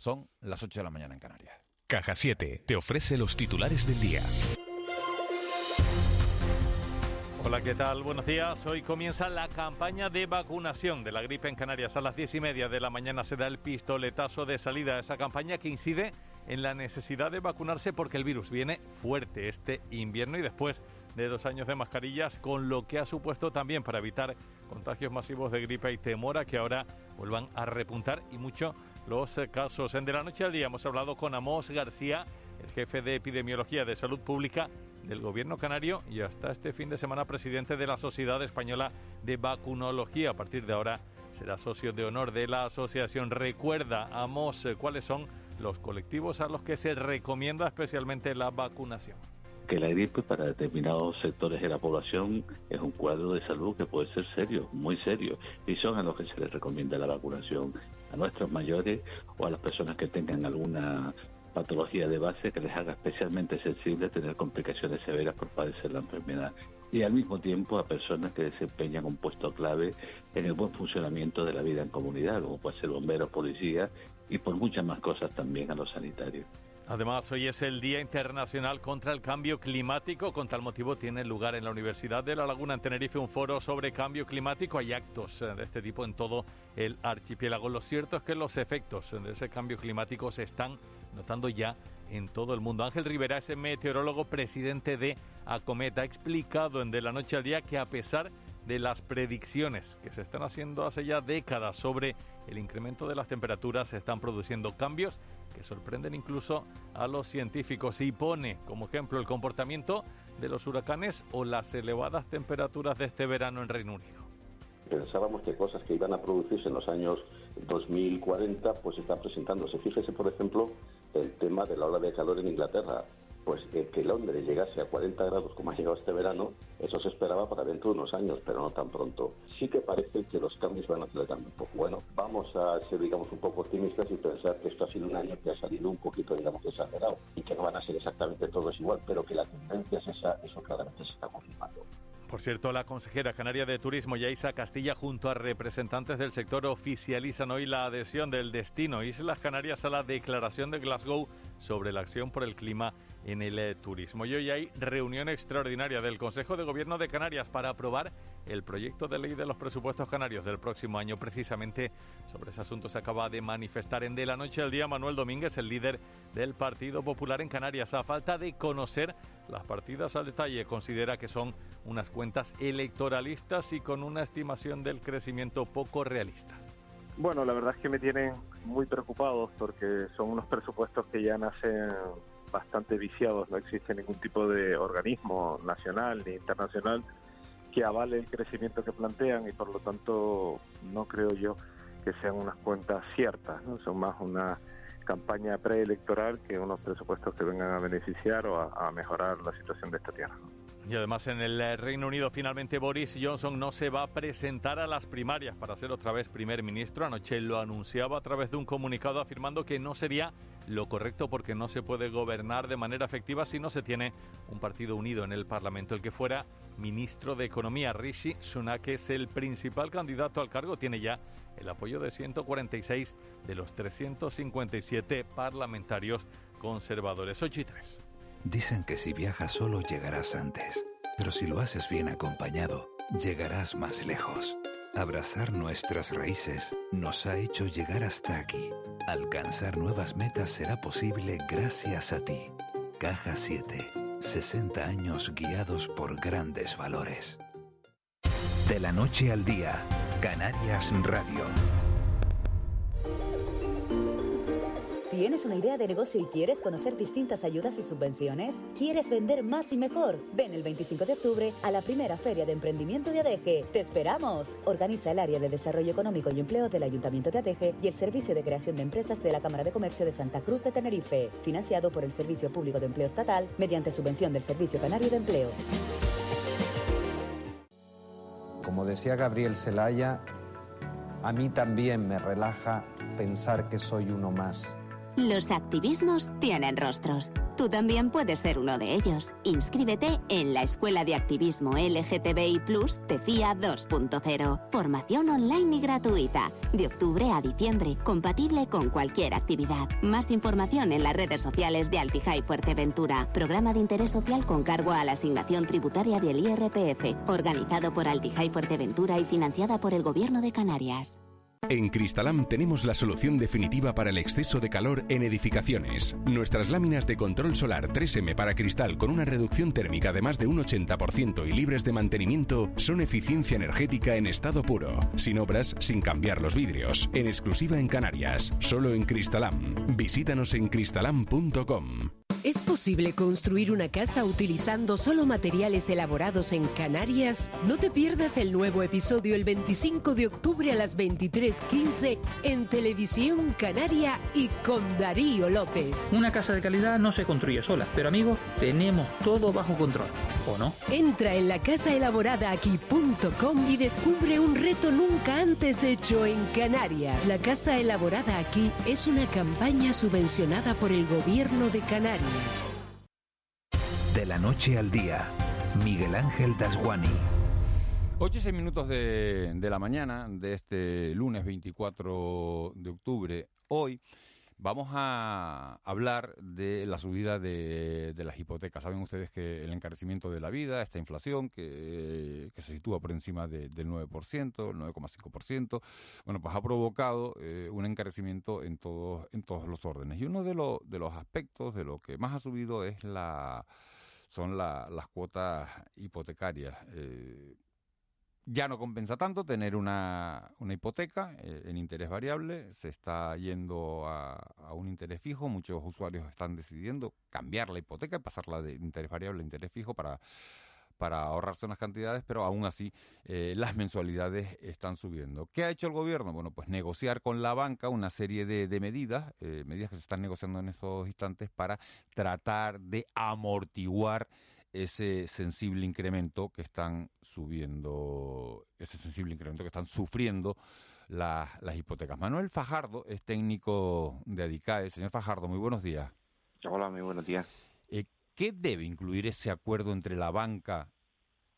Son las 8 de la mañana en Canarias. Caja 7 te ofrece los titulares del día. Hola, ¿qué tal? Buenos días. Hoy comienza la campaña de vacunación de la gripe en Canarias. A las diez y media de la mañana se da el pistoletazo de salida a esa campaña que incide en la necesidad de vacunarse porque el virus viene fuerte este invierno y después de dos años de mascarillas, con lo que ha supuesto también para evitar contagios masivos de gripe y temor a que ahora vuelvan a repuntar y mucho los casos. En De la Noche al Día hemos hablado con Amos García, el jefe de epidemiología de salud pública del gobierno canario y hasta este fin de semana presidente de la Sociedad Española de Vacunología. A partir de ahora será socio de honor de la asociación. Recuerda, Amos, cuáles son los colectivos a los que se recomienda especialmente la vacunación que la gripe para determinados sectores de la población es un cuadro de salud que puede ser serio, muy serio, y son a los que se les recomienda la vacunación, a nuestros mayores o a las personas que tengan alguna patología de base que les haga especialmente sensible tener complicaciones severas por padecer la enfermedad y al mismo tiempo a personas que desempeñan un puesto clave en el buen funcionamiento de la vida en comunidad, como puede ser bomberos, policías y por muchas más cosas también a los sanitarios. Además, hoy es el Día Internacional contra el Cambio Climático. Con tal motivo tiene lugar en la Universidad de La Laguna, en Tenerife, un foro sobre cambio climático. Hay actos eh, de este tipo en todo el archipiélago. Lo cierto es que los efectos de ese cambio climático se están notando ya en todo el mundo. Ángel Rivera es meteorólogo presidente de Acometa. Ha explicado en De la Noche al Día que a pesar de las predicciones que se están haciendo hace ya décadas sobre el incremento de las temperaturas, se están produciendo cambios que sorprenden incluso a los científicos y pone como ejemplo el comportamiento de los huracanes o las elevadas temperaturas de este verano en Reino Unido. Pensábamos que cosas que iban a producirse en los años 2040 pues están presentándose. Fíjese, por ejemplo, el tema de la ola de calor en Inglaterra pues que Londres llegase a 40 grados como ha llegado este verano, eso se esperaba para dentro de unos años, pero no tan pronto. Sí que parece que los cambios van a acelerar un poco. Bueno, vamos a ser, digamos, un poco optimistas y pensar que esto ha sido un año que ha salido un poquito, digamos, exagerado y que no van a ser exactamente todos igual, pero que la tendencia es esa, eso claramente se está confirmando. Por cierto, la consejera canaria de Turismo, Yaisa Castilla, junto a representantes del sector, oficializan hoy la adhesión del destino Islas Canarias a la Declaración de Glasgow sobre la acción por el clima en el eh, turismo. Y hoy hay reunión extraordinaria del Consejo de Gobierno de Canarias para aprobar el proyecto de ley de los presupuestos canarios del próximo año. Precisamente sobre ese asunto se acaba de manifestar en De la Noche al Día Manuel Domínguez, el líder del Partido Popular en Canarias. A falta de conocer las partidas al detalle, considera que son unas cuentas electoralistas y con una estimación del crecimiento poco realista. Bueno, la verdad es que me tienen muy preocupados porque son unos presupuestos que ya nacen bastante viciados, no existe ningún tipo de organismo nacional ni internacional que avale el crecimiento que plantean y por lo tanto no creo yo que sean unas cuentas ciertas, ¿no? son más una campaña preelectoral que unos presupuestos que vengan a beneficiar o a, mejorar la situación de esta tierra. Y además en el eh, Reino Unido finalmente Boris Johnson no se va a presentar a las primarias para ser otra vez primer ministro. Anoche lo anunciaba a través de un comunicado afirmando que no sería lo correcto porque no se puede gobernar de manera efectiva si no se tiene un partido unido en el Parlamento. El que fuera ministro de Economía, Rishi Sunak, es el principal candidato al cargo, tiene ya el apoyo de 146 de los 357 parlamentarios conservadores. 8 y 3. Dicen que si viajas solo llegarás antes, pero si lo haces bien acompañado, llegarás más lejos. Abrazar nuestras raíces nos ha hecho llegar hasta aquí. Alcanzar nuevas metas será posible gracias a ti. Caja 7. 60 años guiados por grandes valores. De la noche al día, Canarias Radio. ¿Tienes una idea de negocio y quieres conocer distintas ayudas y subvenciones? ¿Quieres vender más y mejor? Ven el 25 de octubre a la primera Feria de Emprendimiento de ADEGE. ¡Te esperamos! Organiza el área de Desarrollo Económico y Empleo del Ayuntamiento de ADEGE y el Servicio de Creación de Empresas de la Cámara de Comercio de Santa Cruz de Tenerife, financiado por el Servicio Público de Empleo Estatal mediante subvención del Servicio Canario de Empleo. Como decía Gabriel Celaya, a mí también me relaja pensar que soy uno más Los activismos tienen rostros. Tú también puedes ser uno de ellos. Inscríbete en la Escuela de Activismo LGTBI Plus TEFIA 2.0. Formación online y gratuita. De octubre a diciembre. Compatible con cualquier actividad. Más información en las redes sociales de Altijai Fuerteventura. Programa de interés social con cargo a la asignación tributaria del IRPF. Organizado por Altijai Fuerteventura y financiada por el Gobierno de Canarias. En Cristalam tenemos la solución definitiva para el exceso de calor en edificaciones. Nuestras láminas de control solar 3M para cristal con una reducción térmica de más de un 80% y libres de mantenimiento son eficiencia energética en estado puro, sin obras, sin cambiar los vidrios, en exclusiva en Canarias, solo en Cristalam. Visítanos en cristalam.com. ¿Es posible construir una casa utilizando solo materiales elaborados en Canarias? No te pierdas el nuevo episodio el 25 de octubre a las 23:15 en Televisión Canaria y con Darío López. Una casa de calidad no se construye sola, pero amigos, tenemos todo bajo control, ¿o no? Entra en la casaelaboradaaqui.com y descubre un reto nunca antes hecho en Canarias. La Casa Elaborada Aquí es una campaña subvencionada por el Gobierno de Canarias. De la noche al día, Miguel Ángel Dasguani. 8 y 6 minutos de, la mañana de este lunes 24 de octubre. Hoy vamos a hablar de la subida de, las hipotecas. Saben ustedes que el encarecimiento de la vida, esta inflación que, se sitúa por encima de- del 9%, el 9,5%, bueno, pues ha provocado eh, un encarecimiento en todos, en todos los órdenes. Y uno de, los de los aspectos de lo que más ha subido es la son la- las cuotas hipotecarias. Eh, ya no compensa tanto tener una, una hipoteca eh, en interés variable, se está yendo a, un interés fijo, muchos usuarios están decidiendo cambiar la hipoteca y pasarla de interés variable a interés fijo para, para ahorrarse unas cantidades, pero aún así eh, las mensualidades están subiendo. ¿Qué ha hecho el gobierno? Bueno, pues negociar con la banca una serie de, de medidas, eh, medidas que se están negociando en estos instantes para tratar de amortiguar ese sensible incremento que están subiendo, ese sensible incremento que están sufriendo las, las hipotecas. Manuel Fajardo es técnico de Adicae. Señor Fajardo, muy buenos días. Hola, muy buenos días. Eh, ¿Qué debe incluir ese acuerdo entre la banca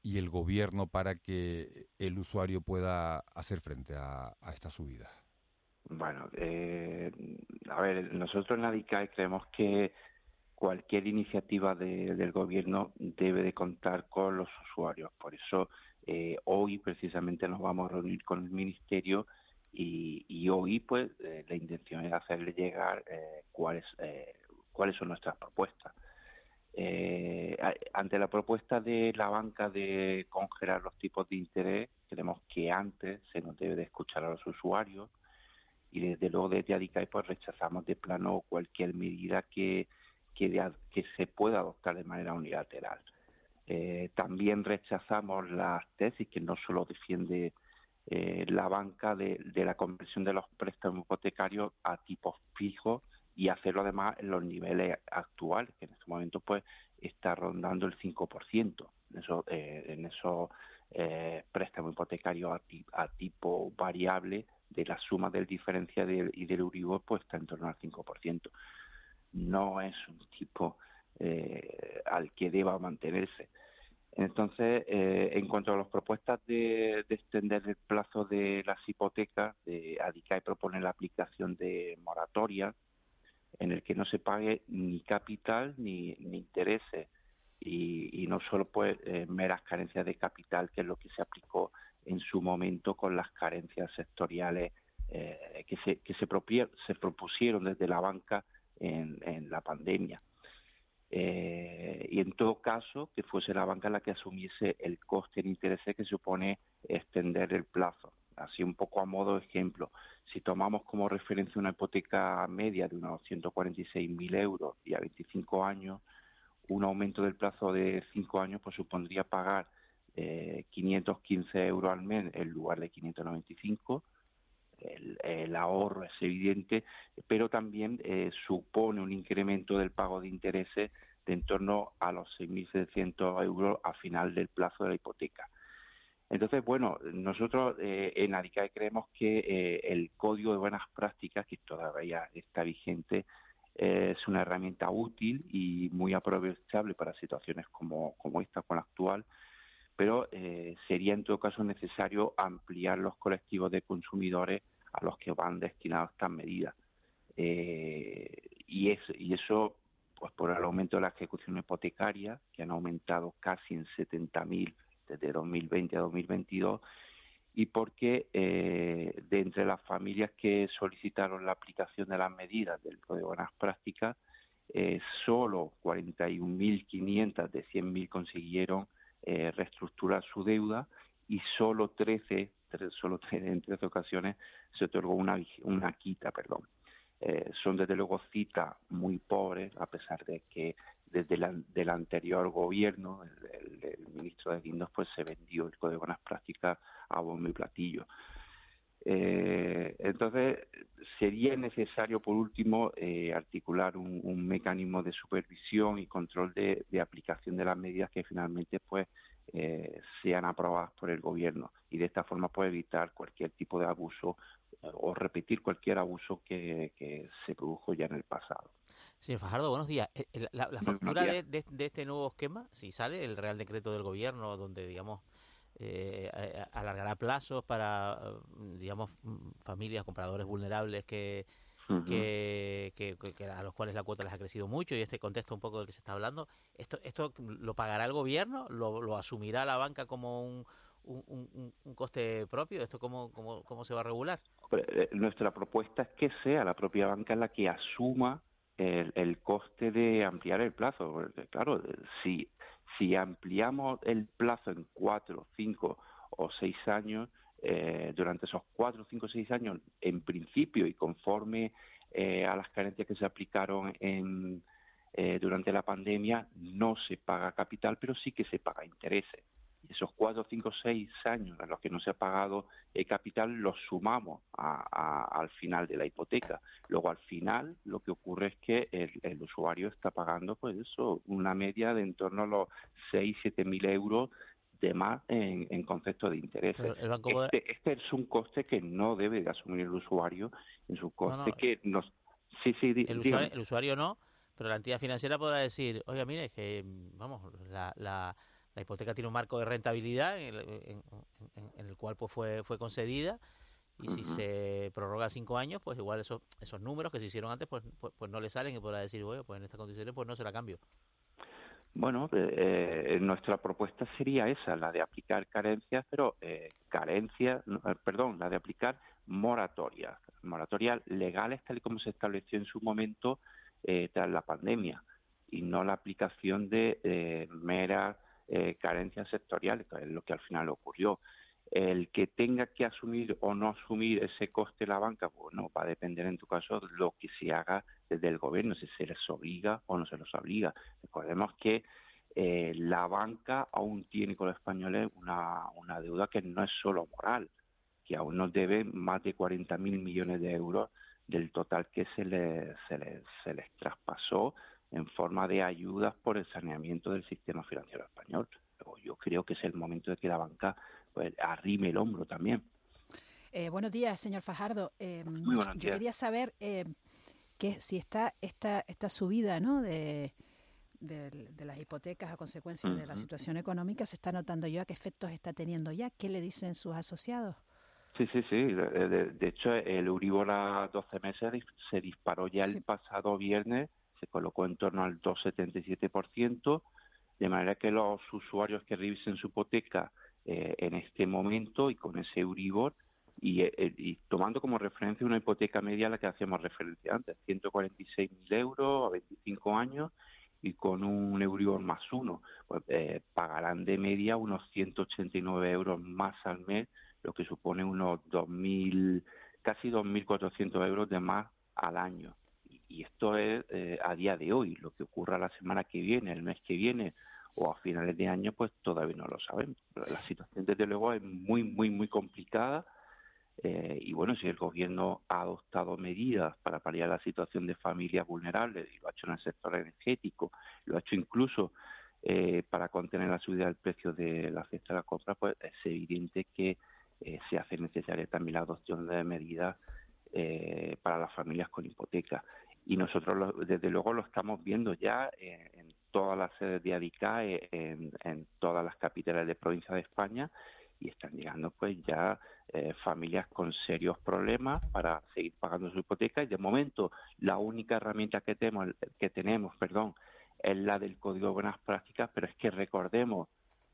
y el gobierno para que el usuario pueda hacer frente a, a esta subida? Bueno, eh, a ver, nosotros en la DICAE creemos que cualquier iniciativa de- del gobierno debe de contar con los usuarios. Por eso eh, hoy precisamente nos vamos a reunir con el ministerio y, hoy pues eh, la intención es hacerle llegar eh, cuáles eh, cuáles son nuestras propuestas. Eh, ante la propuesta de la banca de congelar los tipos de interés, creemos que antes se nos debe de escuchar a los usuarios y desde luego desde ADICAI pues rechazamos de plano cualquier medida que, que, que se pueda adoptar de manera unilateral. Eh, también rechazamos las tesis que no solo defiende eh, la banca de, la conversión de los préstamos hipotecarios a tipos fijos y hacerlo además en los niveles actuales, que en este momento pues está rondando el 5% en esos, eh, en esos eh, préstamos hipotecarios a, ti- a tipo variable de la suma del diferencial y del Euribor pues está en torno al 5%. No es un tipo eh, al que deba mantenerse. Entonces, eh, en cuanto a las propuestas de, de extender el plazo de las hipotecas, de ADICAE propone la aplicación de moratoria en el que no se pague ni capital ni, ni intereses y, y no solo pues eh, meras carencias de capital, que es lo que se aplicó en su momento con las carencias sectoriales eh, que, se, que se, propusieron desde la banca en, en la pandemia. Eh, y en todo caso, que fuese la banca la que asumiese el coste en intereses que supone extender el plazo. Así un poco a modo de ejemplo, si tomamos como referencia una hipoteca media de unos 146.000 euros y a 25 años, un aumento del plazo de 5 años pues supondría pagar eh, 515 euros al mes en lugar de 595. El, ahorro es evidente, pero también eh, supone un incremento del pago de intereses de en torno a los 6.700 euros a final del plazo de la hipoteca. Entonces, bueno, nosotros eh, en ADICAE creemos que eh, el código de buenas prácticas, que todavía está vigente, es una herramienta útil y muy aprovechable para situaciones como, como esta, con la actual, pero sería en todo caso necesario ampliar los colectivos de consumidores a los que van destinadas estas medidas. Eh, y eso, pues por el aumento de la ejecución hipotecaria, que han aumentado casi en 70.000 desde 2020 a 2022, y porque eh, de entre las familias que solicitaron la aplicación de las medidas del Código de Buenas Prácticas, eh, solo 41.500 de 100.000 consiguieron eh, reestructurar su deuda y solo 13, solo en 13 ocasiones se otorgó una, una quita, perdón. Eh, son desde luego citas muy pobres, a pesar de que desde el anterior gobierno, el, ministro de Guindos, pues se vendió el Código de Buenas Prácticas a bombo y platillo. Eh, entonces, sería necesario, por último, eh, articular un, mecanismo de supervisión y control de, aplicación de las medidas que finalmente pues eh, sean aprobadas por el gobierno y de esta forma pues evitar cualquier tipo de abuso o repetir cualquier abuso que, se produjo ya en el pasado. Señor Fajardo, buenos días. La, factura De, de, este nuevo esquema, si sale el Real Decreto del Gobierno, donde, digamos, eh, alargará plazos para, digamos, familias, compradores vulnerables que, que, a los cuales la cuota les ha crecido mucho y este contexto un poco del que se está hablando, ¿esto, esto lo pagará el gobierno? ¿Lo, asumirá la banca como un, un, coste propio? ¿Esto cómo, cómo, cómo se va a regular? Eh, nuestra propuesta es que sea la propia banca la que asuma el, el coste de ampliar el plazo. claro, si si ampliamos el plazo en cuatro, cinco o seis años, eh, durante esos cuatro, cinco seis años, en principio y conforme eh, a las carencias que se aplicaron en, eh, durante la pandemia, no se paga capital, pero sí que se paga intereses esos cuatro, cinco, seis años en los que no se ha pagado el capital los sumamos al final de la hipoteca. Luego al final lo que ocurre es que el, usuario está pagando pues eso, una media de en torno a los seis, siete mil euros de más en, concepto de intereses. Este, este, es un coste que no debe de asumir el usuario en su coste que nos... Sí, sí, el, usuario, el usuario no, pero la entidad financiera podrá decir, oiga, mire, que, vamos, la, la la hipoteca tiene un marco de rentabilidad en el, cual pues fue, fue concedida y si se prorroga cinco años, pues igual esos, esos números que se hicieron antes pues, pues, pues no le salen y podrá decir, bueno, pues en estas condiciones pues no se la cambio. Bueno, eh, eh, nuestra propuesta sería esa, la de aplicar carencias, pero eh, carencias, eh, perdón, la de aplicar moratorias, moratorias legales tal y como se estableció en su momento tras la pandemia y no la aplicación de meras eh, carencias sectoriales, que es lo que al final ocurrió. El que tenga que asumir o no asumir ese coste la banca, bueno, va a depender en tu caso de lo que se haga desde el gobierno, si se les obliga o no se los obliga. Recordemos que eh, la banca aún tiene con los españoles una, deuda que no es solo moral, que aún nos debe más de 40.000 millones de euros del total que se se se les traspasó en forma de ayudas por el saneamiento del sistema financiero español. yo creo que es el momento de que la banca pues, arrime el hombro también. Eh, buenos días, señor Fajardo. Eh, yo quería saber eh, que si está esta, esta subida ¿no? de, de, las hipotecas a consecuencia de la situación económica, se está notando ya qué efectos está teniendo ya. ¿Qué le dicen sus asociados? Sí, sí, sí. De, hecho, el Euribor a 12 meses se disparó ya el pasado viernes se colocó en torno al 2,77%, de manera que los usuarios que revisen su hipoteca eh, en este momento y con ese Euribor, y, eh, y, tomando como referencia una hipoteca media a la que hacíamos referencia antes, 146.000 euros a 25 años y con un Euribor más uno, pues eh, pagarán de media unos 189 euros más al mes, lo que supone unos 2.000, casi 2.400 euros de más al año y esto es eh, a día de hoy. Lo que ocurra la semana que viene, el mes que viene o a finales de año, pues todavía no lo sabemos. la situación, desde luego, es muy, muy, muy complicada. Eh, y bueno, si el gobierno ha adoptado medidas para paliar la situación de familias vulnerables, y lo ha hecho en el sector energético, lo ha hecho incluso eh, para contener la subida del precio de la cesta de la compra, pues es evidente que se hace necesaria también la adopción de medidas para las familias con hipoteca y nosotros desde luego lo estamos viendo ya en, todas las sedes de ADICAE, en, todas las capitales de provincia de España y están llegando pues ya eh, familias con serios problemas para seguir pagando su hipoteca. Y de momento la única herramienta que tenemos, que tenemos perdón, es la del Código de Buenas Prácticas, pero es que recordemos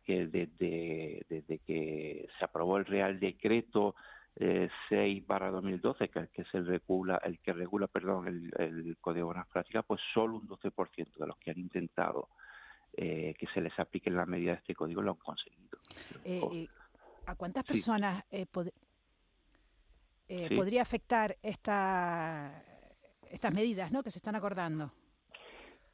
que desde, desde que se aprobó el Real Decreto eh, 6 barra 2012, que, que es el, regula, el que regula perdón, el, el Código de Buenas Prácticas, pues solo un 12% de los que han intentado eh, que se les aplique la medida de este código lo han conseguido. Eh, ¿A cuántas personas eh, eh, podría afectar esta, estas medidas ¿no? que se están acordando?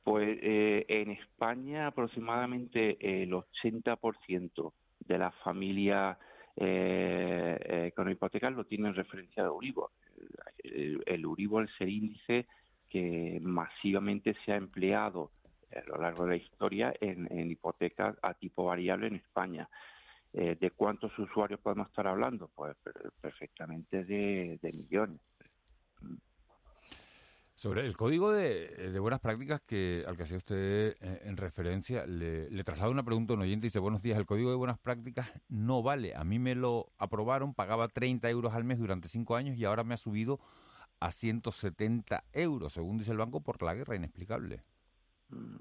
Pues eh, en España aproximadamente el 80% de las familias con hipotecas lo tienen referencia de Uribor. El, el Uribor es el índice que masivamente se ha empleado a lo largo de la historia en, en hipotecas a tipo variable en España. Eh, ¿De cuántos usuarios podemos estar hablando? Pues perfectamente de, millones. Sobre el código de, buenas prácticas que al que hacía usted eh, en referencia, le, le traslado una pregunta a un oyente y dice, buenos días, el código de buenas prácticas no vale. A mí me lo aprobaron, pagaba 30 euros al mes durante cinco años y ahora me ha subido a 170 euros, según dice el banco, por la guerra inexplicable. Mm.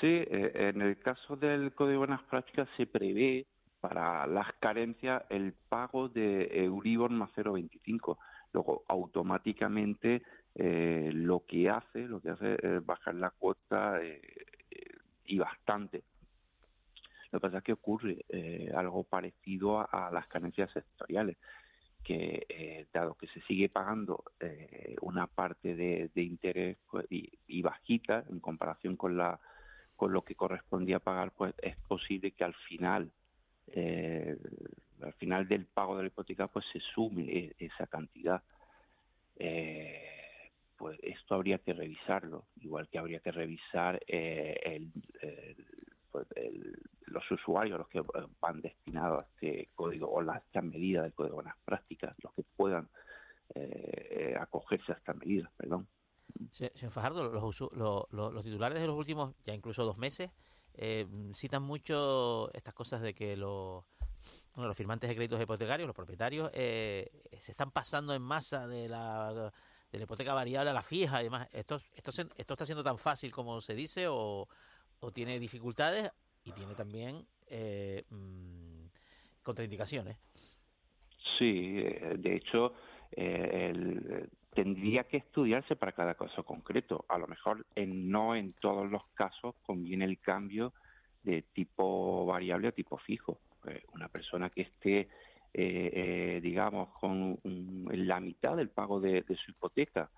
Sí, eh, en el caso del código de buenas prácticas se prevé para las carencias el pago de Euribor más 0,25. Luego, automáticamente eh, lo que hace, lo que hace es bajar la cuota eh, y bastante. Lo que pasa es que ocurre eh, algo parecido a, las carencias sectoriales, que dado que se sigue pagando una parte de, interés pues, y, y, bajita en comparación con la con lo que correspondía pagar, pues es posible que al final eh, al final del pago de la hipoteca pues se sume esa cantidad. Eh, pues esto habría que revisarlo, igual que habría que revisar eh, pues, los usuarios, los que van destinados a este código o las esta medida del código buenas prácticas, los que puedan eh, acogerse a estas medidas, perdón. Señor Fajardo, los, los, titulares de los últimos, ya incluso dos meses, eh, citan mucho estas cosas de que los, los firmantes de créditos hipotecarios, los propietarios, eh, se están pasando en masa de la, de la hipoteca variable a la fija y demás. ¿Esto, esto, esto está siendo tan fácil como se dice o, tiene dificultades y tiene también eh, mm, contraindicaciones? Sí, eh, de hecho, el, tendría que estudiarse para cada caso concreto. A lo mejor en, no en todos los casos conviene el cambio de tipo variable a tipo fijo. Pues una persona que esté, eh, eh, digamos, con la mitad del pago de, su hipoteca,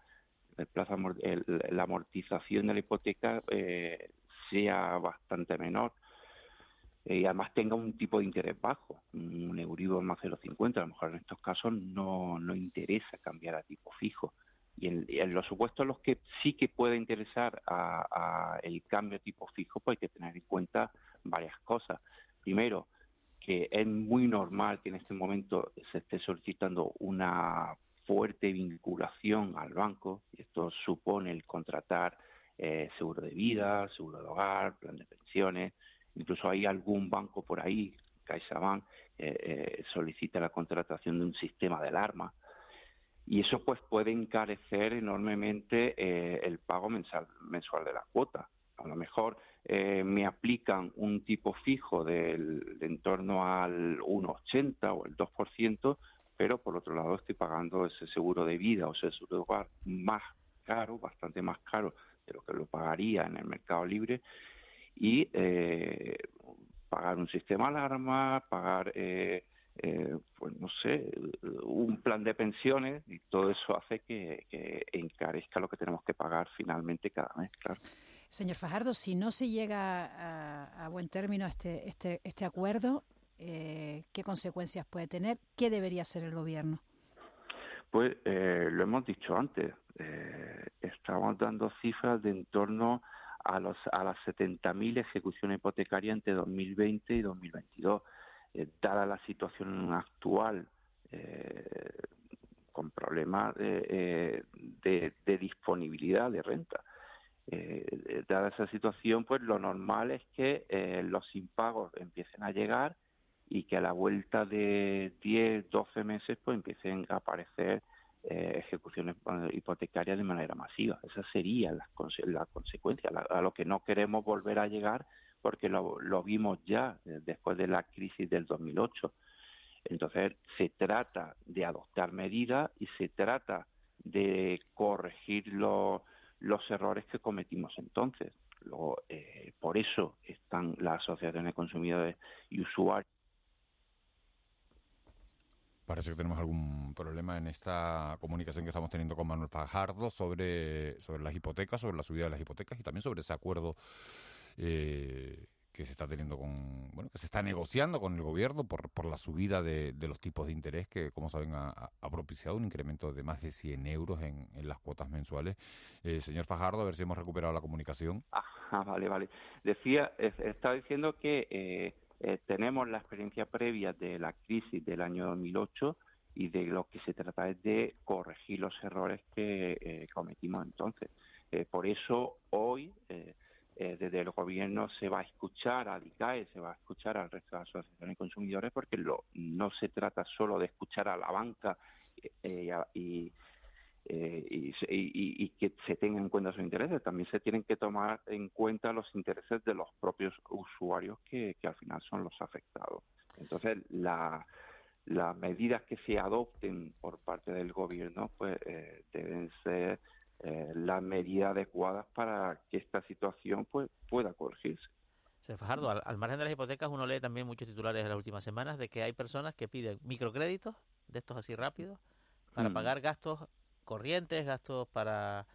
el la amortización de la hipoteca eh, sea bastante menor y además tenga un tipo de interés bajo, un Euribor más 0,50, a lo mejor en estos casos no, no interesa cambiar a tipo fijo. Y en, los supuestos los que sí que puede interesar a, el cambio de tipo fijo, pues hay que tener en cuenta varias cosas. Primero, que es muy normal que en este momento se esté solicitando una fuerte vinculación al banco, y esto supone el contratar eh, seguro de vida, seguro de hogar, plan de pensiones, Incluso hay algún banco por ahí, CaixaBank, eh, eh, solicita la contratación de un sistema de alarma. Y eso pues puede encarecer enormemente eh, el pago mensual, mensual de la cuota. A lo mejor eh, me aplican un tipo fijo del, de en torno al 1,80 o el 2%, pero por otro lado estoy pagando ese seguro de vida o ese seguro de hogar más caro, bastante más caro de lo que lo pagaría en el mercado libre y eh, pagar un sistema alarma, pagar, eh, eh, pues no sé, un plan de pensiones y todo eso hace que, encarezca lo que tenemos que pagar finalmente cada mes, claro. Señor Fajardo, si no se llega a, buen término este, este, este acuerdo, ¿qué consecuencias puede tener? ¿Qué debería hacer el gobierno? Pues lo hemos dicho antes, estamos dando cifras de en torno a, los, a las 70.000 ejecuciones hipotecarias entre 2020 y 2022. Eh, dada la situación actual, eh, con problemas de, de, disponibilidad de renta. Dada esa situación, pues lo normal es que los impagos empiecen a llegar y que a la vuelta de 10, 12 meses pues empiecen a aparecer eh, ejecuciones eh, hipotecarias de manera masiva. Esa sería la, la consecuencia, a lo que no queremos volver a llegar porque lo, lo vimos ya eh, después de la crisis del 2008. Entonces, se trata de adoptar medidas y se trata de corregir los errores que cometimos entonces. Luego, por eso están las asociaciones de consumidores y usuarios Parece que tenemos algún problema en esta comunicación que estamos teniendo con Manuel Fajardo sobre, sobre las hipotecas, sobre la subida de las hipotecas y también sobre ese acuerdo eh, que se está teniendo con, bueno, que se está negociando con el gobierno por, por la subida de, los tipos de interés que, como saben, ha, propiciado un incremento de más de 100 euros en, las cuotas mensuales. Eh, señor Fajardo, a ver si hemos recuperado la comunicación. Ah, vale, vale. Decía, estaba diciendo que eh, eh, tenemos la experiencia previa de la crisis del año 2008 y de lo que se trata es de corregir los errores que eh, cometimos entonces. Por eso hoy desde el gobierno se va a escuchar a DICAE, se va a escuchar al resto de asociaciones de consumidores porque no se trata solo de escuchar a la banca y, eh, que se tengan en cuenta sus intereses. También se tienen que tomar en cuenta los intereses de los propios usuarios que, al final son los afectados. Entonces, la, las medidas que se adopten por parte del gobierno pues eh, deben ser eh, las medidas adecuadas para que esta situación pues pueda corregirse. Fajardo, al, margen de las hipotecas uno lee también muchos titulares en las últimas semanas de que hay personas que piden microcréditos de estos así rápidos para mm. pagar gastos corrientes, gastos para,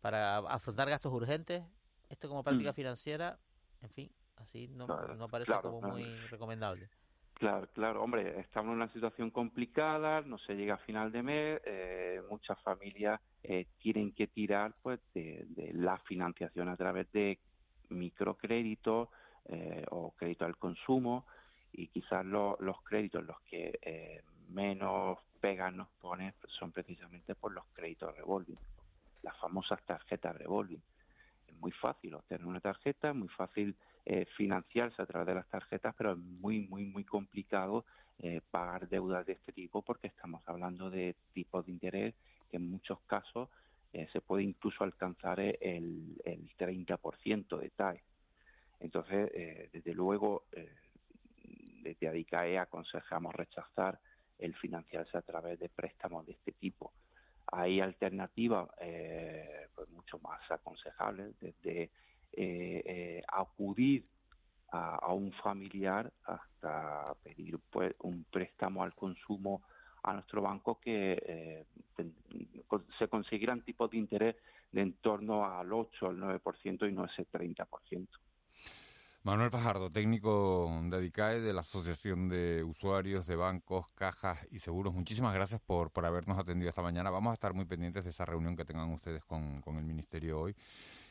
para afrontar gastos urgentes. Esto como práctica mm. financiera, en fin, así no, no parece como muy recomendable. Claro, claro, hombre, estamos en una situación complicada, no se llega a final de mes, eh, muchas familias eh, tienen que tirar pues de, la financiación a través de microcréditos eh, o crédito al consumo y quizás los créditos los que menos pegas nos pone son precisamente por los créditos revolving, las famosas tarjetas revolving. Es muy fácil obtener una tarjeta, es muy fácil eh, financiarse a través de las tarjetas, pero es muy, muy, muy complicado eh, pagar deudas de este tipo porque estamos hablando de tipos de interés que en muchos casos eh, se puede incluso alcanzar el, el 30% de TAE. Entonces, desde luego, desde ADICAE aconsejamos rechazar el financiarse a través de préstamos de este tipo. Hay alternativas eh, pues mucho más aconsejables, desde eh, eh, acudir a, un familiar hasta pedir pues un préstamo al consumo a nuestro banco que se conseguirán tipos de interés de en torno al 8 al 9% y no ese 30%. Manuel Fajardo, técnico de ADICAE, de la Asociación de Usuarios de Bancos, Cajas y Seguros. Muchísimas gracias por, por habernos atendido esta mañana. Vamos a estar muy pendientes de esa reunión que tengan ustedes con, con el Ministerio hoy.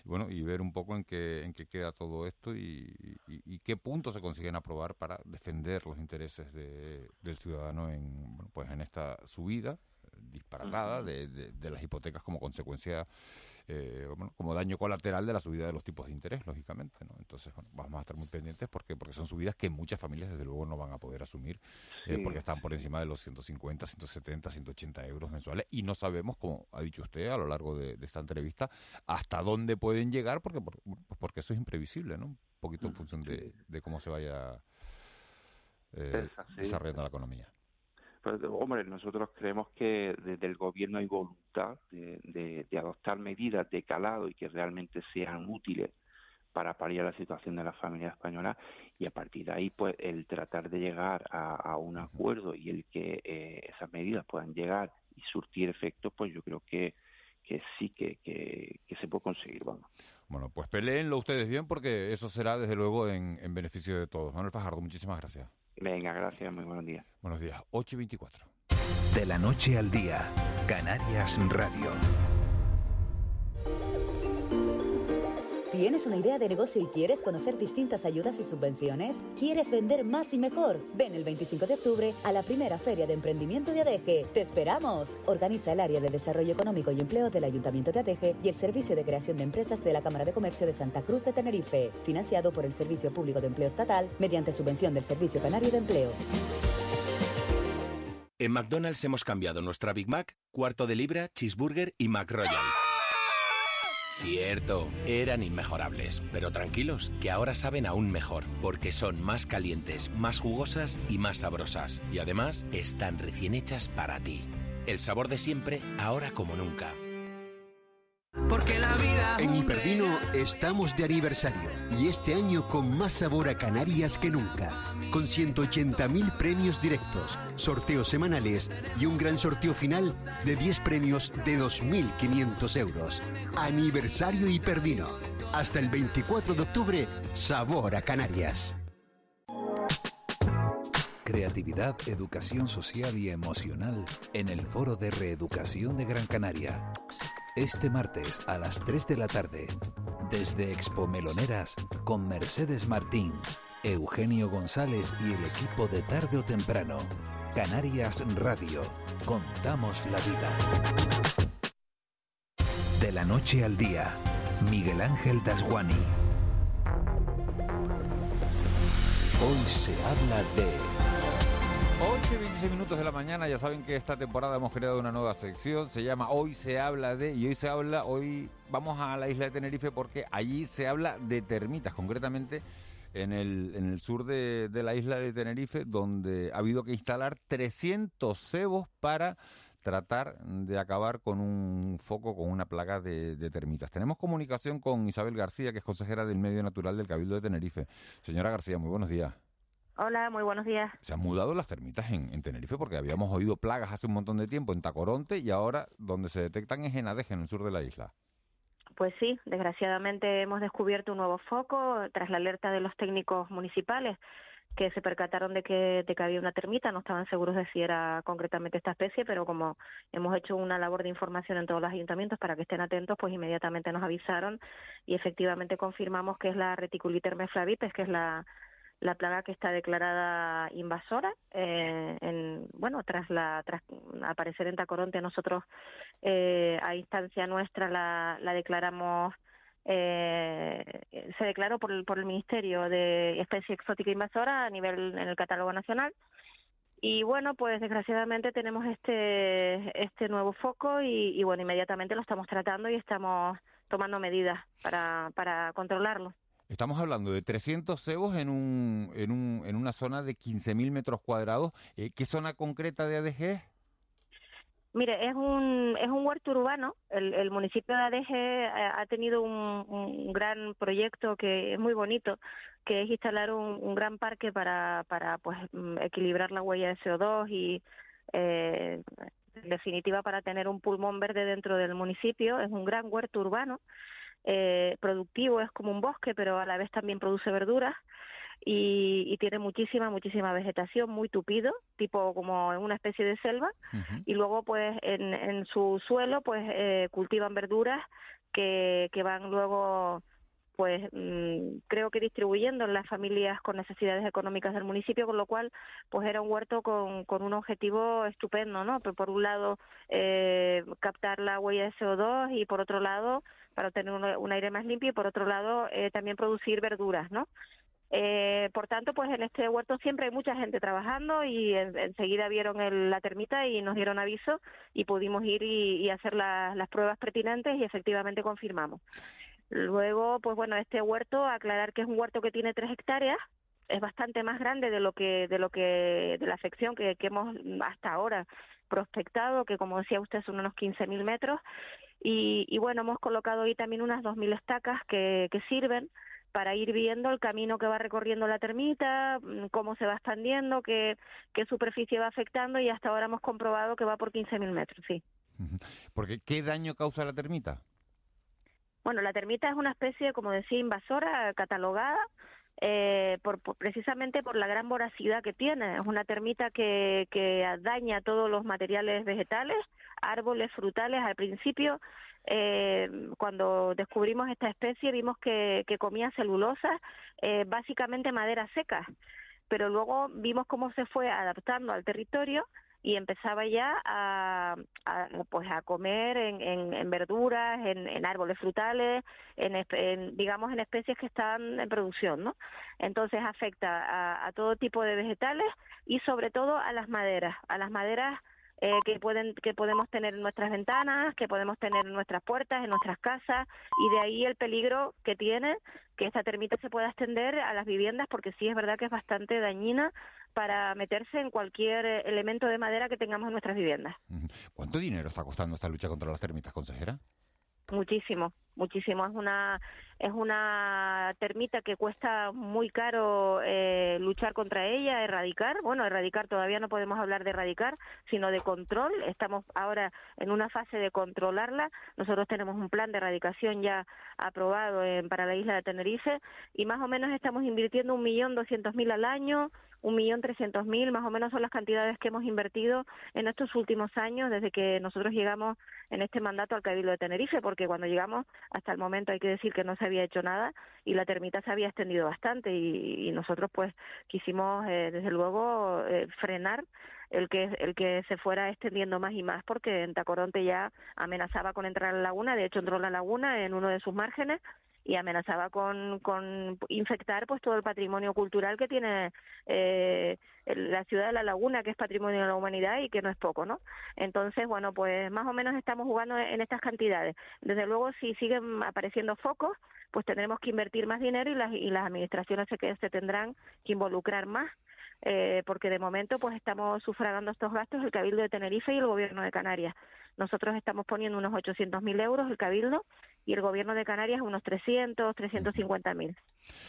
Y bueno, y ver un poco en qué, en qué queda todo esto y, qué puntos se consiguen aprobar para defender los intereses de, del ciudadano en, bueno, pues en esta subida disparatada de, de, las hipotecas como consecuencia eh, como daño colateral de la subida de los tipos de interés, lógicamente. ¿no? Entonces, bueno, vamos a estar muy pendientes porque, porque son subidas que muchas familias, desde luego, no van a poder asumir eh, porque están por encima de los 150, 170, 180 euros mensuales y no sabemos, como ha dicho usted a lo largo de, esta entrevista, hasta dónde pueden llegar porque, pues porque eso es imprevisible, ¿no? Un poquito en mm, función de, cómo se vaya eh, desarrollando la economía. Pues, hombre, nosotros creemos que desde el gobierno hay voluntad de, adoptar medidas de calado y que realmente sean útiles para paliar la situación de la familia española. Y a partir de ahí pues el tratar de llegar a, un acuerdo y el que eh, esas medidas puedan llegar y surtir efecto pues yo creo que, que sí que, que, se puede conseguir vamos. Bueno pues peleenlo ustedes bien porque eso será desde luego en, en beneficio de todos. Manuel Fajardo muchísimas gracias Venga, gracias, muy buenos días. Buenos días, 8 y 24. De la noche al día, Canarias Radio. ¿Tienes una idea de negocio y quieres conocer distintas ayudas y subvenciones? ¿Quieres vender más y mejor? Ven el 25 de octubre a la primera Feria de Emprendimiento de ADEGE. ¡Te esperamos! Organiza el área de Desarrollo Económico y Empleo del Ayuntamiento de ADEGE y el Servicio de Creación de Empresas de la Cámara de Comercio de Santa Cruz de Tenerife, financiado por el Servicio Público de Empleo Estatal mediante subvención del Servicio Canario de Empleo. En McDonald's hemos cambiado nuestra Big Mac, cuarto de libra, cheeseburger y McRoyal Cierto, eran inmejorables, pero tranquilos, que ahora saben aún mejor, porque son más calientes, más jugosas y más sabrosas. Y además, están recién hechas para ti. El sabor de siempre, ahora como nunca. Porque la vida en Hiperdino estamos de aniversario y este año con más sabor a Canarias que nunca. Con 180.000 premios directos, sorteos semanales y un gran sorteo final de 10 premios de 2.500 euros. Aniversario Hiperdino. Hasta el 24 de octubre, sabor a Canarias. Creatividad, educación social y emocional en el Foro de Reeducación de Gran Canaria este martes a las 3 de la tarde, desde Expo Meloneras, con Mercedes Martín, Eugenio González y el equipo de tarde o temprano. Canarias Radio. Contamos la vida. De la noche al día, Miguel Ángel Dasguani. Hoy se habla de... 8 y 26 minutos de la mañana, ya saben que esta temporada hemos creado una nueva sección, se llama Hoy se habla de, y hoy se habla, hoy vamos a la isla de Tenerife porque allí se habla de termitas, concretamente en el, en el sur de, la isla de Tenerife, donde ha habido que instalar 300 cebos para tratar de acabar con un foco, con una plaga de, de, termitas. Tenemos comunicación con Isabel García, que es consejera del Medio Natural del Cabildo de Tenerife. Señora García, muy buenos días. Hola, muy buenos días. Se han mudado las termitas en, Tenerife porque habíamos oído plagas hace un montón de tiempo en Tacoronte y ahora donde se detectan es en Adeje, en el sur de la isla. Pues sí, desgraciadamente hemos descubierto un nuevo foco tras la alerta de los técnicos municipales que se percataron de que, de que había una termita, no estaban seguros de si era concretamente esta especie, pero como hemos hecho una labor de información en todos los ayuntamientos para que estén atentos, pues inmediatamente nos avisaron y efectivamente confirmamos que es la reticuliterme flavipes, que es la la plaga que está declarada invasora. Eh, en, bueno, tras, la, tras aparecer en Tacoronte, nosotros eh, a instancia nuestra la, la declaramos. Eh, se declaró por el, por el Ministerio de Especie Exótica Invasora a nivel en el catálogo nacional y bueno pues desgraciadamente tenemos este este nuevo foco y, y bueno inmediatamente lo estamos tratando y estamos tomando medidas para para controlarlo Estamos hablando de 300 cebos en, un, en, un, en una zona de 15.000 metros cuadrados. Eh, ¿Qué zona concreta de ADG Mire, es un, es un huerto urbano. El, el municipio de ADG eh, ha tenido un, un, gran proyecto que es muy bonito, que es instalar un, un gran parque para, para pues, mm, equilibrar la huella de CO2 y, eh, en definitiva, para tener un pulmón verde dentro del municipio. Es un gran huerto urbano eh, productivo, es como un bosque, pero a la vez también produce verduras y, tiene muchísima, muchísima vegetación, muy tupido, tipo como en una especie de selva, y luego pues en, en su suelo pues eh, cultivan verduras que, que van luego pues mm, creo que distribuyendo en las familias con necesidades económicas del municipio, con lo cual pues era un huerto con, con un objetivo estupendo, ¿no? Por, un lado eh, captar la huella de CO2 y por otro lado para tener un, aire más limpio y por otro lado eh, también producir verduras, ¿no? Eh, por tanto, pues en este huerto siempre hay mucha gente trabajando y enseguida vieron la termita y nos dieron aviso y pudimos ir y, hacer las pruebas pertinentes y efectivamente confirmamos. Luego, pues bueno, este huerto, aclarar que es un huerto que tiene tres hectáreas, es bastante más grande de lo que de lo que de la sección que, que hemos hasta ahora prospectado, que como decía usted son unos 15.000 metros y, bueno, hemos colocado ahí también unas 2.000 estacas que, que sirven para ir viendo el camino que va recorriendo la termita, mm, cómo se va expandiendo, qué, qué superficie va afectando y hasta ahora hemos comprobado que va por 15.000 metros, sí. Porque, ¿qué daño causa la termita? Bueno, la termita es una especie, como decía, invasora, catalogada, eh, por, precisamente por la gran voracidad que tiene. Es una termita que, que daña todos los materiales vegetales, árboles, frutales. Al principio cuando descubrimos esta especie vimos que, que comía celulosa, básicamente madera seca, pero luego vimos cómo se fue adaptando al territorio y empezaba ya a, pues a comer en, en, verduras, en, árboles frutales, en, digamos en especies que están en producción, ¿no? Entonces afecta a, todo tipo de vegetales y sobre todo a las maderas, a las maderas eh, que pueden que podemos tener en nuestras ventanas, que podemos tener en nuestras puertas, en nuestras casas y de ahí el peligro que tiene que esta termita se pueda extender a las viviendas porque sí es verdad que es bastante dañina para meterse en cualquier eh, elemento de madera que tengamos en nuestras viviendas. ¿Cuánto dinero está costando esta lucha contra las termitas, consejera? Muchísimo, muchísimo. Es una es una termita que cuesta muy caro eh, luchar contra ella, erradicar. Bueno, erradicar todavía no podemos hablar de erradicar, sino de control. Estamos ahora en una fase de controlarla. Nosotros tenemos un plan de erradicación ya aprobado para la isla de Tenerife y más o menos estamos invirtiendo un millón doscientos mil al año un millón trescientos mil, más o menos son las cantidades que hemos invertido en estos últimos años desde que nosotros llegamos en este mandato al Cabildo de Tenerife, porque cuando llegamos hasta el momento hay que decir que no se había hecho nada y la termita se había extendido bastante y, nosotros pues quisimos eh, desde luego eh, frenar el que el que se fuera extendiendo más y más porque en Tacoronte ya amenazaba con entrar a la laguna, de hecho entró a la laguna en uno de sus márgenes y amenazaba con, con infectar pues todo el patrimonio cultural que tiene eh, la ciudad de La Laguna, que es patrimonio de la humanidad y que no es poco, ¿no? Entonces, bueno, pues más o menos estamos jugando en estas cantidades. Desde luego, si siguen apareciendo focos, pues tendremos que invertir más dinero y las, y las administraciones se, se tendrán que involucrar más eh, porque de momento pues estamos sufragando estos gastos el Cabildo de Tenerife y el Gobierno de Canarias. Nosotros estamos poniendo unos 800.000 euros el Cabildo y el Gobierno de Canarias unos 300, 350.000.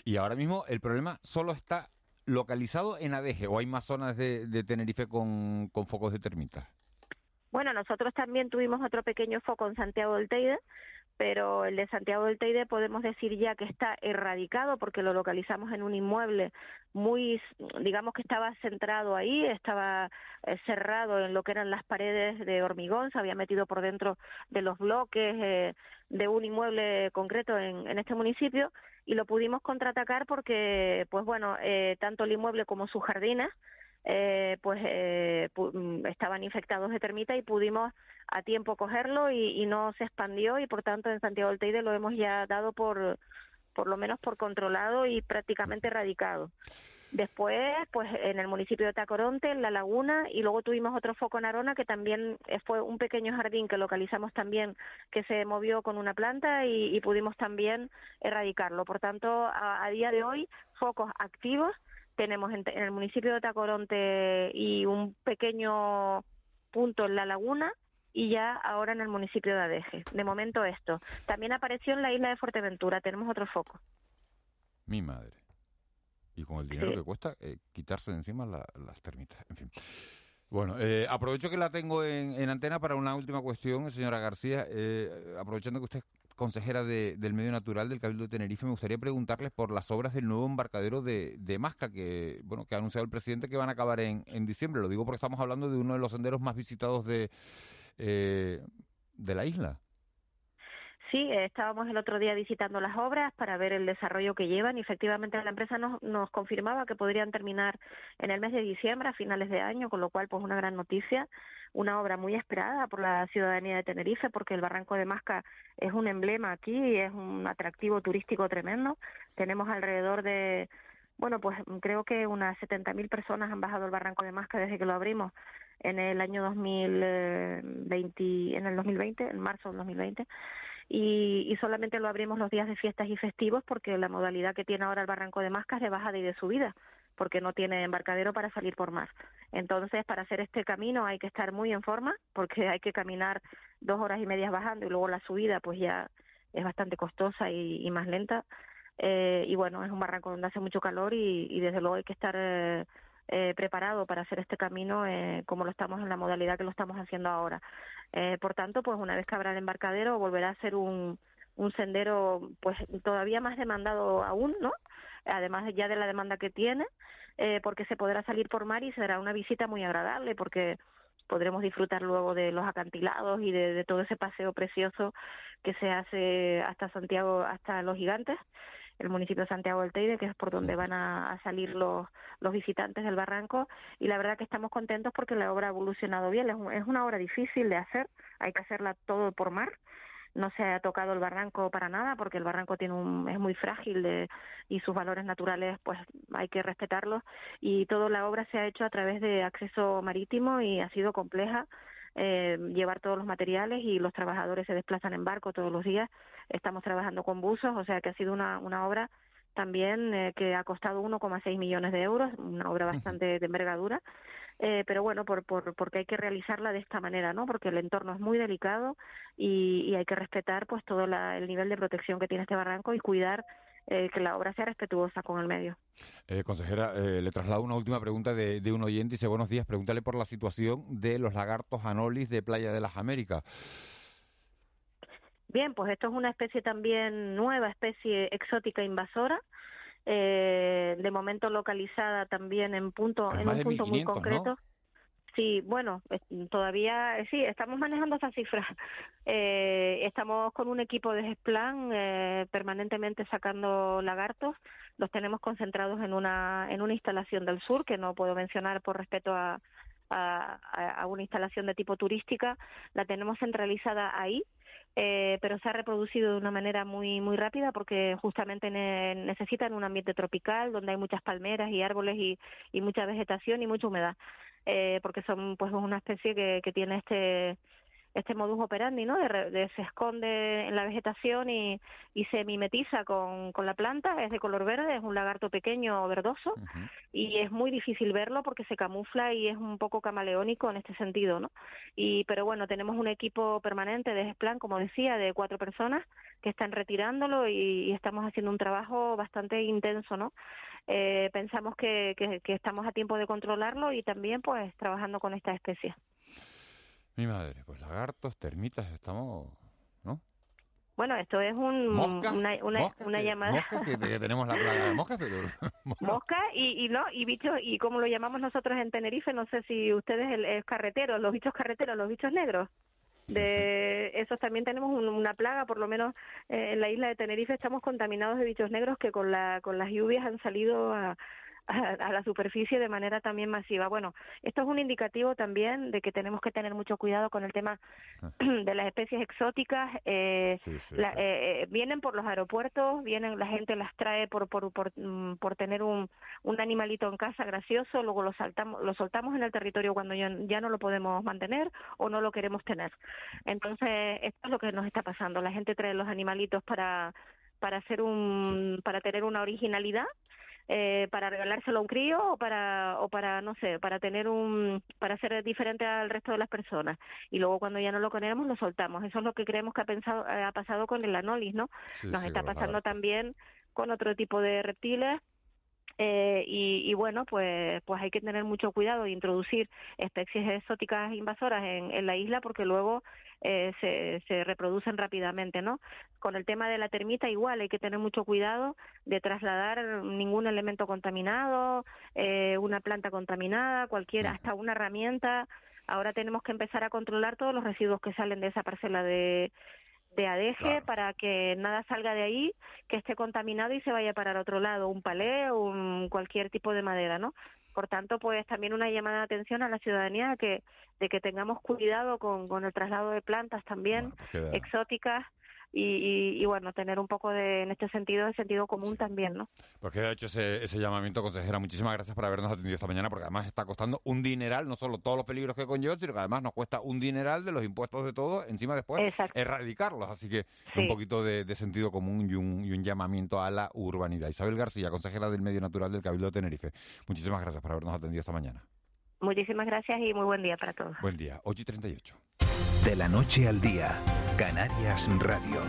Y ahora mismo el problema solo está localizado en Adeje o hay más zonas de, Tenerife con, con focos de termitas. Bueno, nosotros también tuvimos otro pequeño foco en Santiago del Teide, pero el de Santiago del Teide podemos decir ya que está erradicado porque lo localizamos en un inmueble muy, digamos que estaba centrado ahí, estaba eh, cerrado en lo que eran las paredes de hormigón, se había metido por dentro de los bloques eh, de un inmueble concreto en, este municipio y lo pudimos contraatacar porque, pues bueno, eh, tanto el inmueble como sus jardines eh, pues eh, mm, estaban infectados de termita y pudimos a tiempo cogerlo y, no se expandió y por tanto en Santiago del Teide lo hemos ya dado por por lo menos por controlado y prácticamente erradicado. Después, pues en el municipio de Tacoronte, en La Laguna, y luego tuvimos otro foco en Arona que también fue un pequeño jardín que localizamos también, que se movió con una planta y, pudimos también erradicarlo. Por tanto, a día de hoy, focos activos tenemos en, el municipio de Tacoronte y un pequeño punto en la laguna y ya ahora en el municipio de Adeje. De momento esto. También apareció en la isla de Fuerteventura, tenemos otro foco. Mi madre. Y con el dinero que cuesta eh, quitarse de encima las termitas. En fin. Bueno, eh, aprovecho que la tengo en, antena para una última cuestión, señora García. Eh, aprovechando que usted consejera del Medio Natural del Cabildo de Tenerife, me gustaría preguntarles por las obras del nuevo embarcadero de, de Masca, que bueno que ha anunciado el presidente que van a acabar en, en diciembre. Lo digo porque estamos hablando de uno de los senderos más visitados de, eh, de la isla. Sí, estábamos el otro día visitando las obras para ver el desarrollo que llevan y efectivamente la empresa nos, nos confirmaba que podrían terminar en el mes de diciembre, a finales de año, con lo cual pues una gran noticia, una obra muy esperada por la ciudadanía de Tenerife porque el Barranco de Masca es un emblema aquí y es un atractivo turístico tremendo. Tenemos alrededor de bueno, pues creo que unas 70.000 personas han bajado el Barranco de Masca desde que lo abrimos en el año 2020, en el 2020, en marzo del 2020 y, solamente lo abrimos los días de fiestas y festivos porque la modalidad que tiene ahora el Barranco de Masca es de bajada y de subida porque no tiene embarcadero para salir por mar. Entonces, para hacer este camino hay que estar muy en forma porque hay que caminar dos horas y media bajando y luego la subida pues ya es bastante costosa y, más lenta. Eh, y bueno, es un barranco donde hace mucho calor y, desde luego hay que estar eh, eh, preparado para hacer este camino eh, como lo estamos en la modalidad que lo estamos haciendo ahora. Eh, por tanto, pues una vez que abra el embarcadero volverá a ser un, un sendero pues todavía más demandado aún, ¿no? Además ya de la demanda que tiene, eh, porque se podrá salir por mar y será una visita muy agradable porque podremos disfrutar luego de los acantilados y de, todo ese paseo precioso que se hace hasta Santiago, hasta Los Gigantes, el municipio de Santiago del Teide, que es por donde van a, salir los, los visitantes del barranco. Y la verdad que estamos contentos porque la obra ha evolucionado bien. Es, una obra difícil de hacer, hay que hacerla todo por mar no se ha tocado el barranco para nada porque el barranco tiene un, es muy frágil de, y sus valores naturales pues hay que respetarlos y toda la obra se ha hecho a través de acceso marítimo y ha sido compleja eh, llevar todos los materiales y los trabajadores se desplazan en barco todos los días. Estamos trabajando con buzos, o sea que ha sido una, una obra también eh, que ha costado 1,6 millones de euros, una obra bastante de envergadura. Eh, pero bueno, por, por, porque hay que realizarla de esta manera, ¿no? Porque el entorno es muy delicado y, y hay que respetar pues todo la, el nivel de protección que tiene este barranco y cuidar eh, que la obra sea respetuosa con el medio. Eh, consejera, eh, le traslado una última pregunta de, un oyente. Dice, buenos días, pregúntale por la situación de los lagartos anolis de Playa de las Américas. Bien, pues esto es una especie también nueva, especie exótica invasora. de momento localizada también en punto en un punto muy concreto. Sí, bueno, todavía sí, estamos manejando esa cifra. Eh, estamos con un equipo de GESPLAN eh, permanentemente sacando lagartos. Los tenemos concentrados en una, en una instalación del sur, que no puedo mencionar por respeto a, a, una instalación de tipo turística. La tenemos centralizada ahí. Eh, pero se ha reproducido de una manera muy muy rápida porque justamente necesitan un ambiente tropical donde hay muchas palmeras y árboles y, y mucha vegetación y mucha humedad eh, porque son pues una especie que, que tiene este este modus operandi, ¿no? De, se esconde en la vegetación y, y se mimetiza con, con, la planta, es de color verde, es un lagarto pequeño verdoso y es muy difícil verlo porque se camufla y es un poco camaleónico en este sentido, ¿no? Y pero bueno, tenemos un equipo permanente de plan, como decía, de cuatro personas que están retirándolo y, y estamos haciendo un trabajo bastante intenso, ¿no? eh, pensamos que, que, estamos a tiempo de controlarlo y también pues trabajando con esta especie. Mi madre, pues lagartos, termitas, estamos, ¿no? Bueno, esto es un, una, una, una llamada. Mosca, que, tenemos la plaga de moscas, pero... Mosca y, y no, y bichos, y como lo llamamos nosotros en Tenerife, no sé si ustedes, el, el carretero, los bichos carreteros, los bichos negros de esos también tenemos una plaga, por lo menos eh, en la isla de Tenerife estamos contaminados de bichos negros que con, la, con las lluvias han salido a, a, la superficie de manera también masiva. Bueno, esto es un indicativo también de que tenemos que tener mucho cuidado con el tema de las especies exóticas. Eh, eh, eh, vienen por los aeropuertos, vienen la gente las trae por por, por, mm, por tener un, un animalito en casa gracioso, luego lo saltamos lo soltamos en el territorio cuando ya, ya no lo podemos mantener o no lo queremos tener. Entonces, esto es lo que nos está pasando. La gente trae los animalitos para para hacer un para tener una originalidad eh, para regalárselo a un crío o para o para no sé para tener un para ser diferente al resto de las personas. Y luego cuando ya no lo queremos lo soltamos. Eso es lo que creemos que ha pensado eh, ha pasado con el anolis no nos está pasando también con otro tipo de reptiles eh, y, bueno, pues, pues hay que tener mucho cuidado de introducir especies exóticas invasoras en, en la isla porque luego eh, se, se reproducen rápidamente, ¿no? Con el tema de la termita igual hay que tener mucho cuidado de trasladar ningún elemento contaminado, eh, una planta contaminada, cualquier, hasta una herramienta. Ahora tenemos que empezar a controlar todos los residuos que salen de esa parcela de, de adeje para que nada salga de ahí que esté contaminado y se vaya para el otro lado, un palé o un, cualquier tipo de madera, ¿no? Por tanto, pues también una llamada de atención a la ciudadanía de que, de que tengamos cuidado con, con el traslado de plantas también pues exóticas y, y, bueno, tener un poco de, en este sentido, de sentido común también, ¿no? Pues que ha hecho ese, ese llamamiento, consejera. Muchísimas gracias por habernos atendido esta mañana, porque además está costando un dineral, no solo todos los peligros que conlleva, sino que además nos cuesta un dineral de los impuestos de todo, encima después erradicarlos. Así que un poquito de, sentido común y un, y un llamamiento a la urbanidad. Isabel García, consejera del Medio Natural del Cabildo de Tenerife. Muchísimas gracias por habernos atendido esta mañana. Muchísimas gracias y muy buen día para todos. Buen día, 8 y 38. De la noche al día, Canarias Radio.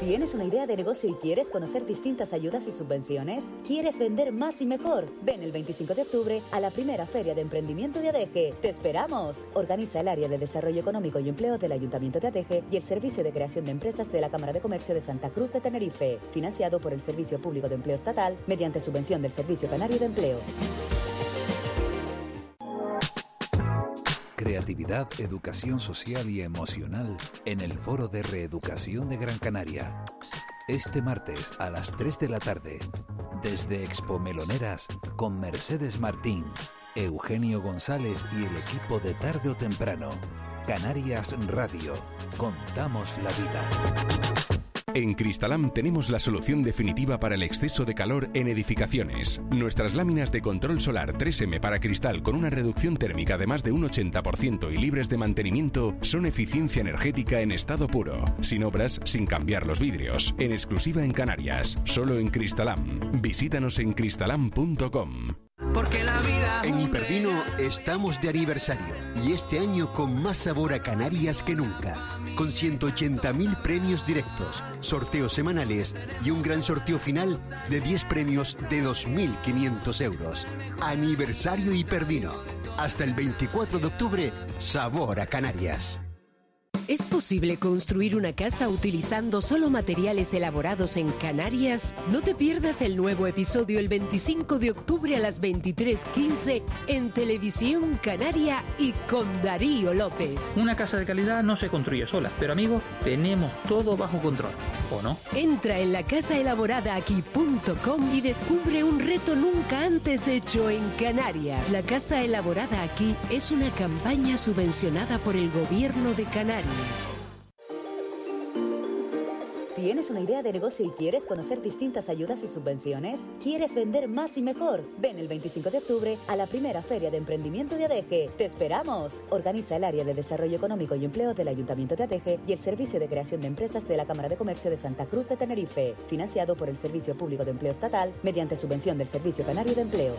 ¿Tienes una idea de negocio y quieres conocer distintas ayudas y subvenciones? ¿Quieres vender más y mejor? Ven el 25 de octubre a la primera Feria de Emprendimiento de ADEGE. ¡Te esperamos! Organiza el área de Desarrollo Económico y Empleo del Ayuntamiento de ADEGE y el Servicio de Creación de Empresas de la Cámara de Comercio de Santa Cruz de Tenerife, financiado por el Servicio Público de Empleo Estatal mediante subvención del Servicio Canario de Empleo. Creatividad, educación social y emocional en el Foro de Reeducación de Gran Canaria. Este martes a las 3 de la tarde, desde Expo Meloneras, con Mercedes Martín, Eugenio González y el equipo de tarde o temprano. Canarias Radio. Contamos la vida. En Cristalam tenemos la solución definitiva para el exceso de calor en edificaciones. Nuestras láminas de control solar 3M para cristal con una reducción térmica de más de un 80% y libres de mantenimiento son eficiencia energética en estado puro, sin obras, sin cambiar los vidrios, en exclusiva en Canarias, solo en Cristalam. Visítanos en cristalam.com. Porque la vida. En Hiperdino estamos de aniversario y este año con más sabor a Canarias que nunca. Con 180.000 premios directos, sorteos semanales y un gran sorteo final de 10 premios de 2.500 euros. Aniversario Hiperdino. Hasta el 24 de octubre, sabor a Canarias. ¿Es posible construir una casa utilizando solo materiales elaborados en Canarias? No te pierdas el nuevo episodio el 25 de octubre a las 23:15 en Televisión Canaria y con Darío López. Una casa de calidad no se construye sola, pero amigos, tenemos todo bajo control, ¿o no? Entra en la aquí.com y descubre un reto nunca antes hecho en Canarias. La casa elaborada aquí es una campaña subvencionada por el gobierno de Canarias. ¿Tienes una idea de negocio y quieres conocer distintas ayudas y subvenciones? ¿Quieres vender más y mejor? Ven el 25 de octubre a la primera Feria de Emprendimiento de ADEGE. ¡Te esperamos! Organiza el área de Desarrollo Económico y Empleo del Ayuntamiento de ADEGE y el Servicio de Creación de Empresas de la Cámara de Comercio de Santa Cruz de Tenerife, financiado por el Servicio Público de Empleo Estatal mediante subvención del Servicio Canario de Empleo.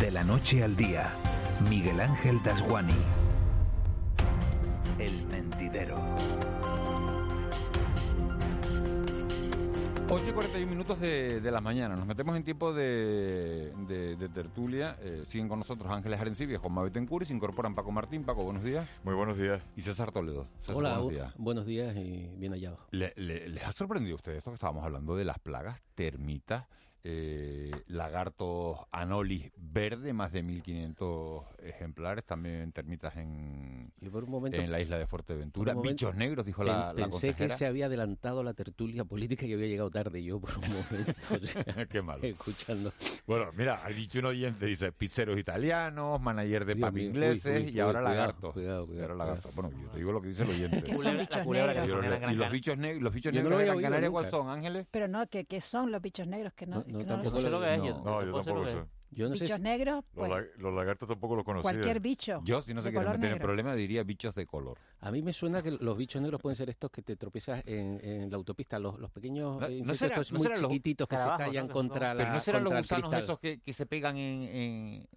De la noche al día, Miguel Ángel Dasguani. 8 y 41 minutos de, de la mañana. Nos metemos en tiempo de, tertulia. Eh, siguen con nosotros Ángeles Arencibia, Juan Mabetencuri, se incorporan Paco Martín. Paco, buenos días. Muy buenos días. Y César Toledo. Hola, buenos días. buenos días y bien hallado. ¿Les ha sorprendido a ustedes esto que estábamos hablando de las plagas termitas? Eh, lagartos anolis verde, más de 1500 ejemplares, también termitas en, en la isla de Fuerteventura. Bichos negros, dijo la, la, Pensé que se había adelantado la tertulia política y había llegado tarde yo por un momento. Qué malo. Escuchando. Bueno, mira, ha dicho un oyente, dice pizzeros italianos, manager de pap ingleses y ahora lagartos. Cuidado, cuidado, lagarto. Bueno, yo te digo lo que dice el oyente. que son bichos negros. y los bichos, negros, los bichos negros de Gran Canaria, ¿cuáles son, Ángeles? Pero no, que, que son los bichos negros que no no, tampoco sé lo que es. No, yo tampoco sé. Yo no bichos negros, pues, los, lagartos tampoco los conocía. Cualquier bicho. Yo, si no se quiere meter en problema, diría bichos de color. A mí me suena que los bichos negros pueden ser estos que te tropiezas en, en la autopista, los, los pequeños no, insectos muy chiquititos que se callan contra la Pero no serán los gusanos esos que, que se pegan en, en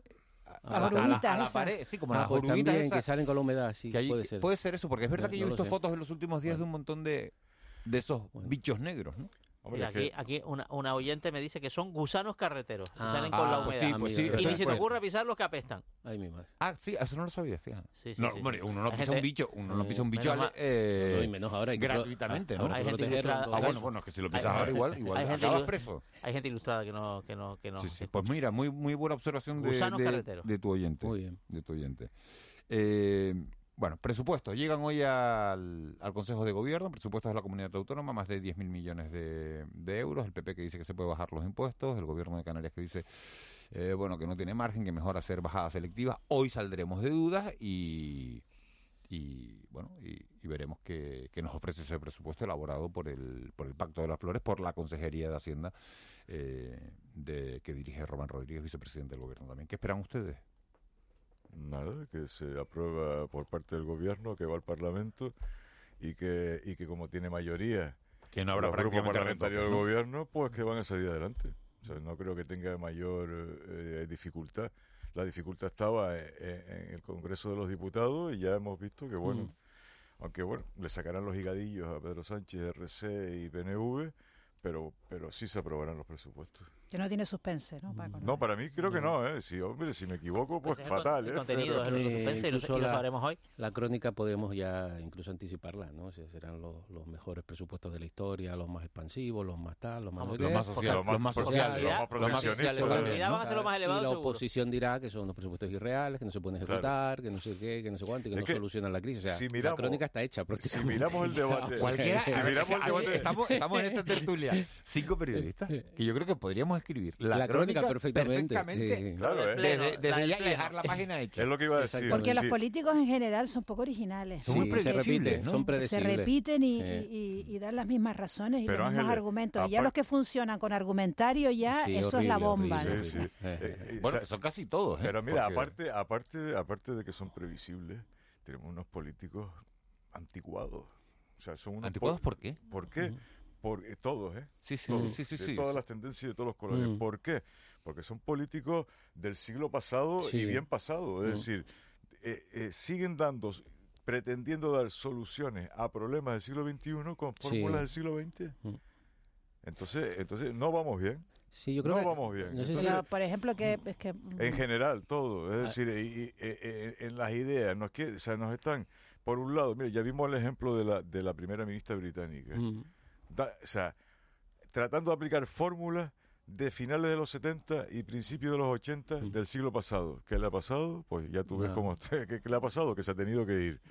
a, la, a, la, a, la, pared, sí, como ah, las pues oruguitas que salen con la humedad, sí, que puede ser. Puede ser eso, porque es verdad que yo he visto fotos en los últimos días de un montón de, de esos bichos negros, ¿no? Aquí, aquí una, una, oyente me dice que son gusanos carreteros, que salen con la humedad. Ah, pues sí, pues sí, y ni se te ocurre pisar los que apestan. Ay, mi madre. Ah, sí, eso no lo sabía, fíjate. Sí, sí, no, sí, bueno, uno no pisa un bicho, uno no pisa un bicho eh, no, y menos ahora gratuitamente, ¿no? Hay gente ilustrada. Ah, bueno, bueno, es que si lo pisas ahora igual, igual hay acabas preso. Hay gente ilustrada que no, que no, que no. Sí, sí. Pues mira, muy, muy buena observación de, de, de tu oyente. Muy bien. De tu oyente. Eh, bueno, presupuestos. Llegan hoy al, al, Consejo de Gobierno, presupuestos de la comunidad autónoma, más de 10.000 millones de, de, euros. El PP que dice que se puede bajar los impuestos, el Gobierno de Canarias que dice eh, bueno que no tiene margen, que mejor hacer bajadas selectivas. Hoy saldremos de dudas y, y bueno y, y veremos qué, nos ofrece ese presupuesto elaborado por el, por el Pacto de las Flores, por la Consejería de Hacienda eh, de, que dirige Román Rodríguez, vicepresidente del Gobierno también. ¿Qué esperan ustedes? Nada, que se aprueba por parte del gobierno, que va al Parlamento y que, y que como tiene mayoría que no habrá los grupos parlamentarios del gobierno, pues que van a salir adelante. O sea, no creo que tenga mayor eh, dificultad. La dificultad estaba en, en, el Congreso de los Diputados y ya hemos visto que, bueno, mm. aunque bueno, le sacarán los higadillos a Pedro Sánchez, RC y PNV, pero, pero sí se aprobarán los presupuestos. Que no tiene suspense, ¿no, No, para mí creo que no, ¿eh? Si, hombre, si me equivoco, pues, pues fatal, el, ¿eh? contenido es suspense y lo, sabremos hoy. La crónica podemos ya incluso anticiparla, ¿no? O serán los, los, mejores presupuestos de la historia, los más expansivos, los más tal, los más... los más sociales, los más sociales, los más proteccionistas. los más elevados, Y la oposición dirá que son unos presupuestos irreales, que no se pueden ejecutar, que no sé qué, que no sé cuánto, y que no solucionan la crisis. O sea, la crónica está hecha Si miramos el debate... Cualquiera, si miramos el debate... Estamos, estamos en esta tertulia, cinco periodistas, que yo creo que podríamos escribir la crónica perfectamente. claro, ¿eh? desde, ya dejar la página hecha. Es lo que iba a decir. Porque los políticos en general son poco originales. Son muy se repiten, son predecibles. Se repiten y, dan las mismas razones y los mismos argumentos. Y ya los que funcionan con argumentario ya, eso es la bomba. bueno, son casi todos. ¿eh? Pero mira, aparte, aparte, aparte de que son previsibles, tenemos unos políticos anticuados. O sea, son unos ¿Anticuados por qué? ¿Por qué? Por eh, todos, ¿eh? Sí, sí, sí, sí, de todas las tendencias y de todos los colores. Mm. ¿Por qué? Porque son políticos del siglo pasado y bien pasado. Es mm. decir, eh, eh, siguen dando, pretendiendo dar soluciones a problemas del siglo XXI con fórmulas del siglo XX. Mm. Entonces, entonces no vamos bien. Sí, yo creo no vamos bien. por ejemplo, que, es que... En general, todo. Es decir, y, en las ideas, nos, que, o sea, nos están, por un lado, mire, ya vimos el ejemplo de la, de la primera ministra británica o sea, tratando de aplicar fórmulas de finales de los 70 y principios de los 80 del siglo pasado. ¿Qué le ha pasado? Pues ya tú ves cómo, ¿qué, le ha pasado? Que se ha tenido que ir.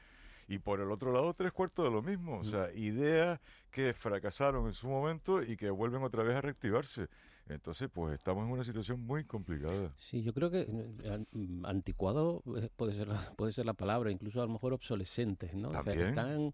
Y por el otro lado, tres cuartos de lo mismo. O sea, ideas que fracasaron en su momento y que vuelven otra vez a reactivarse. Entonces, pues estamos en una situación muy complicada. Sí, yo creo que eh, anticuado eh, puede ser, puede ser la palabra, incluso a lo mejor obsolescentes, ¿no? O sea, están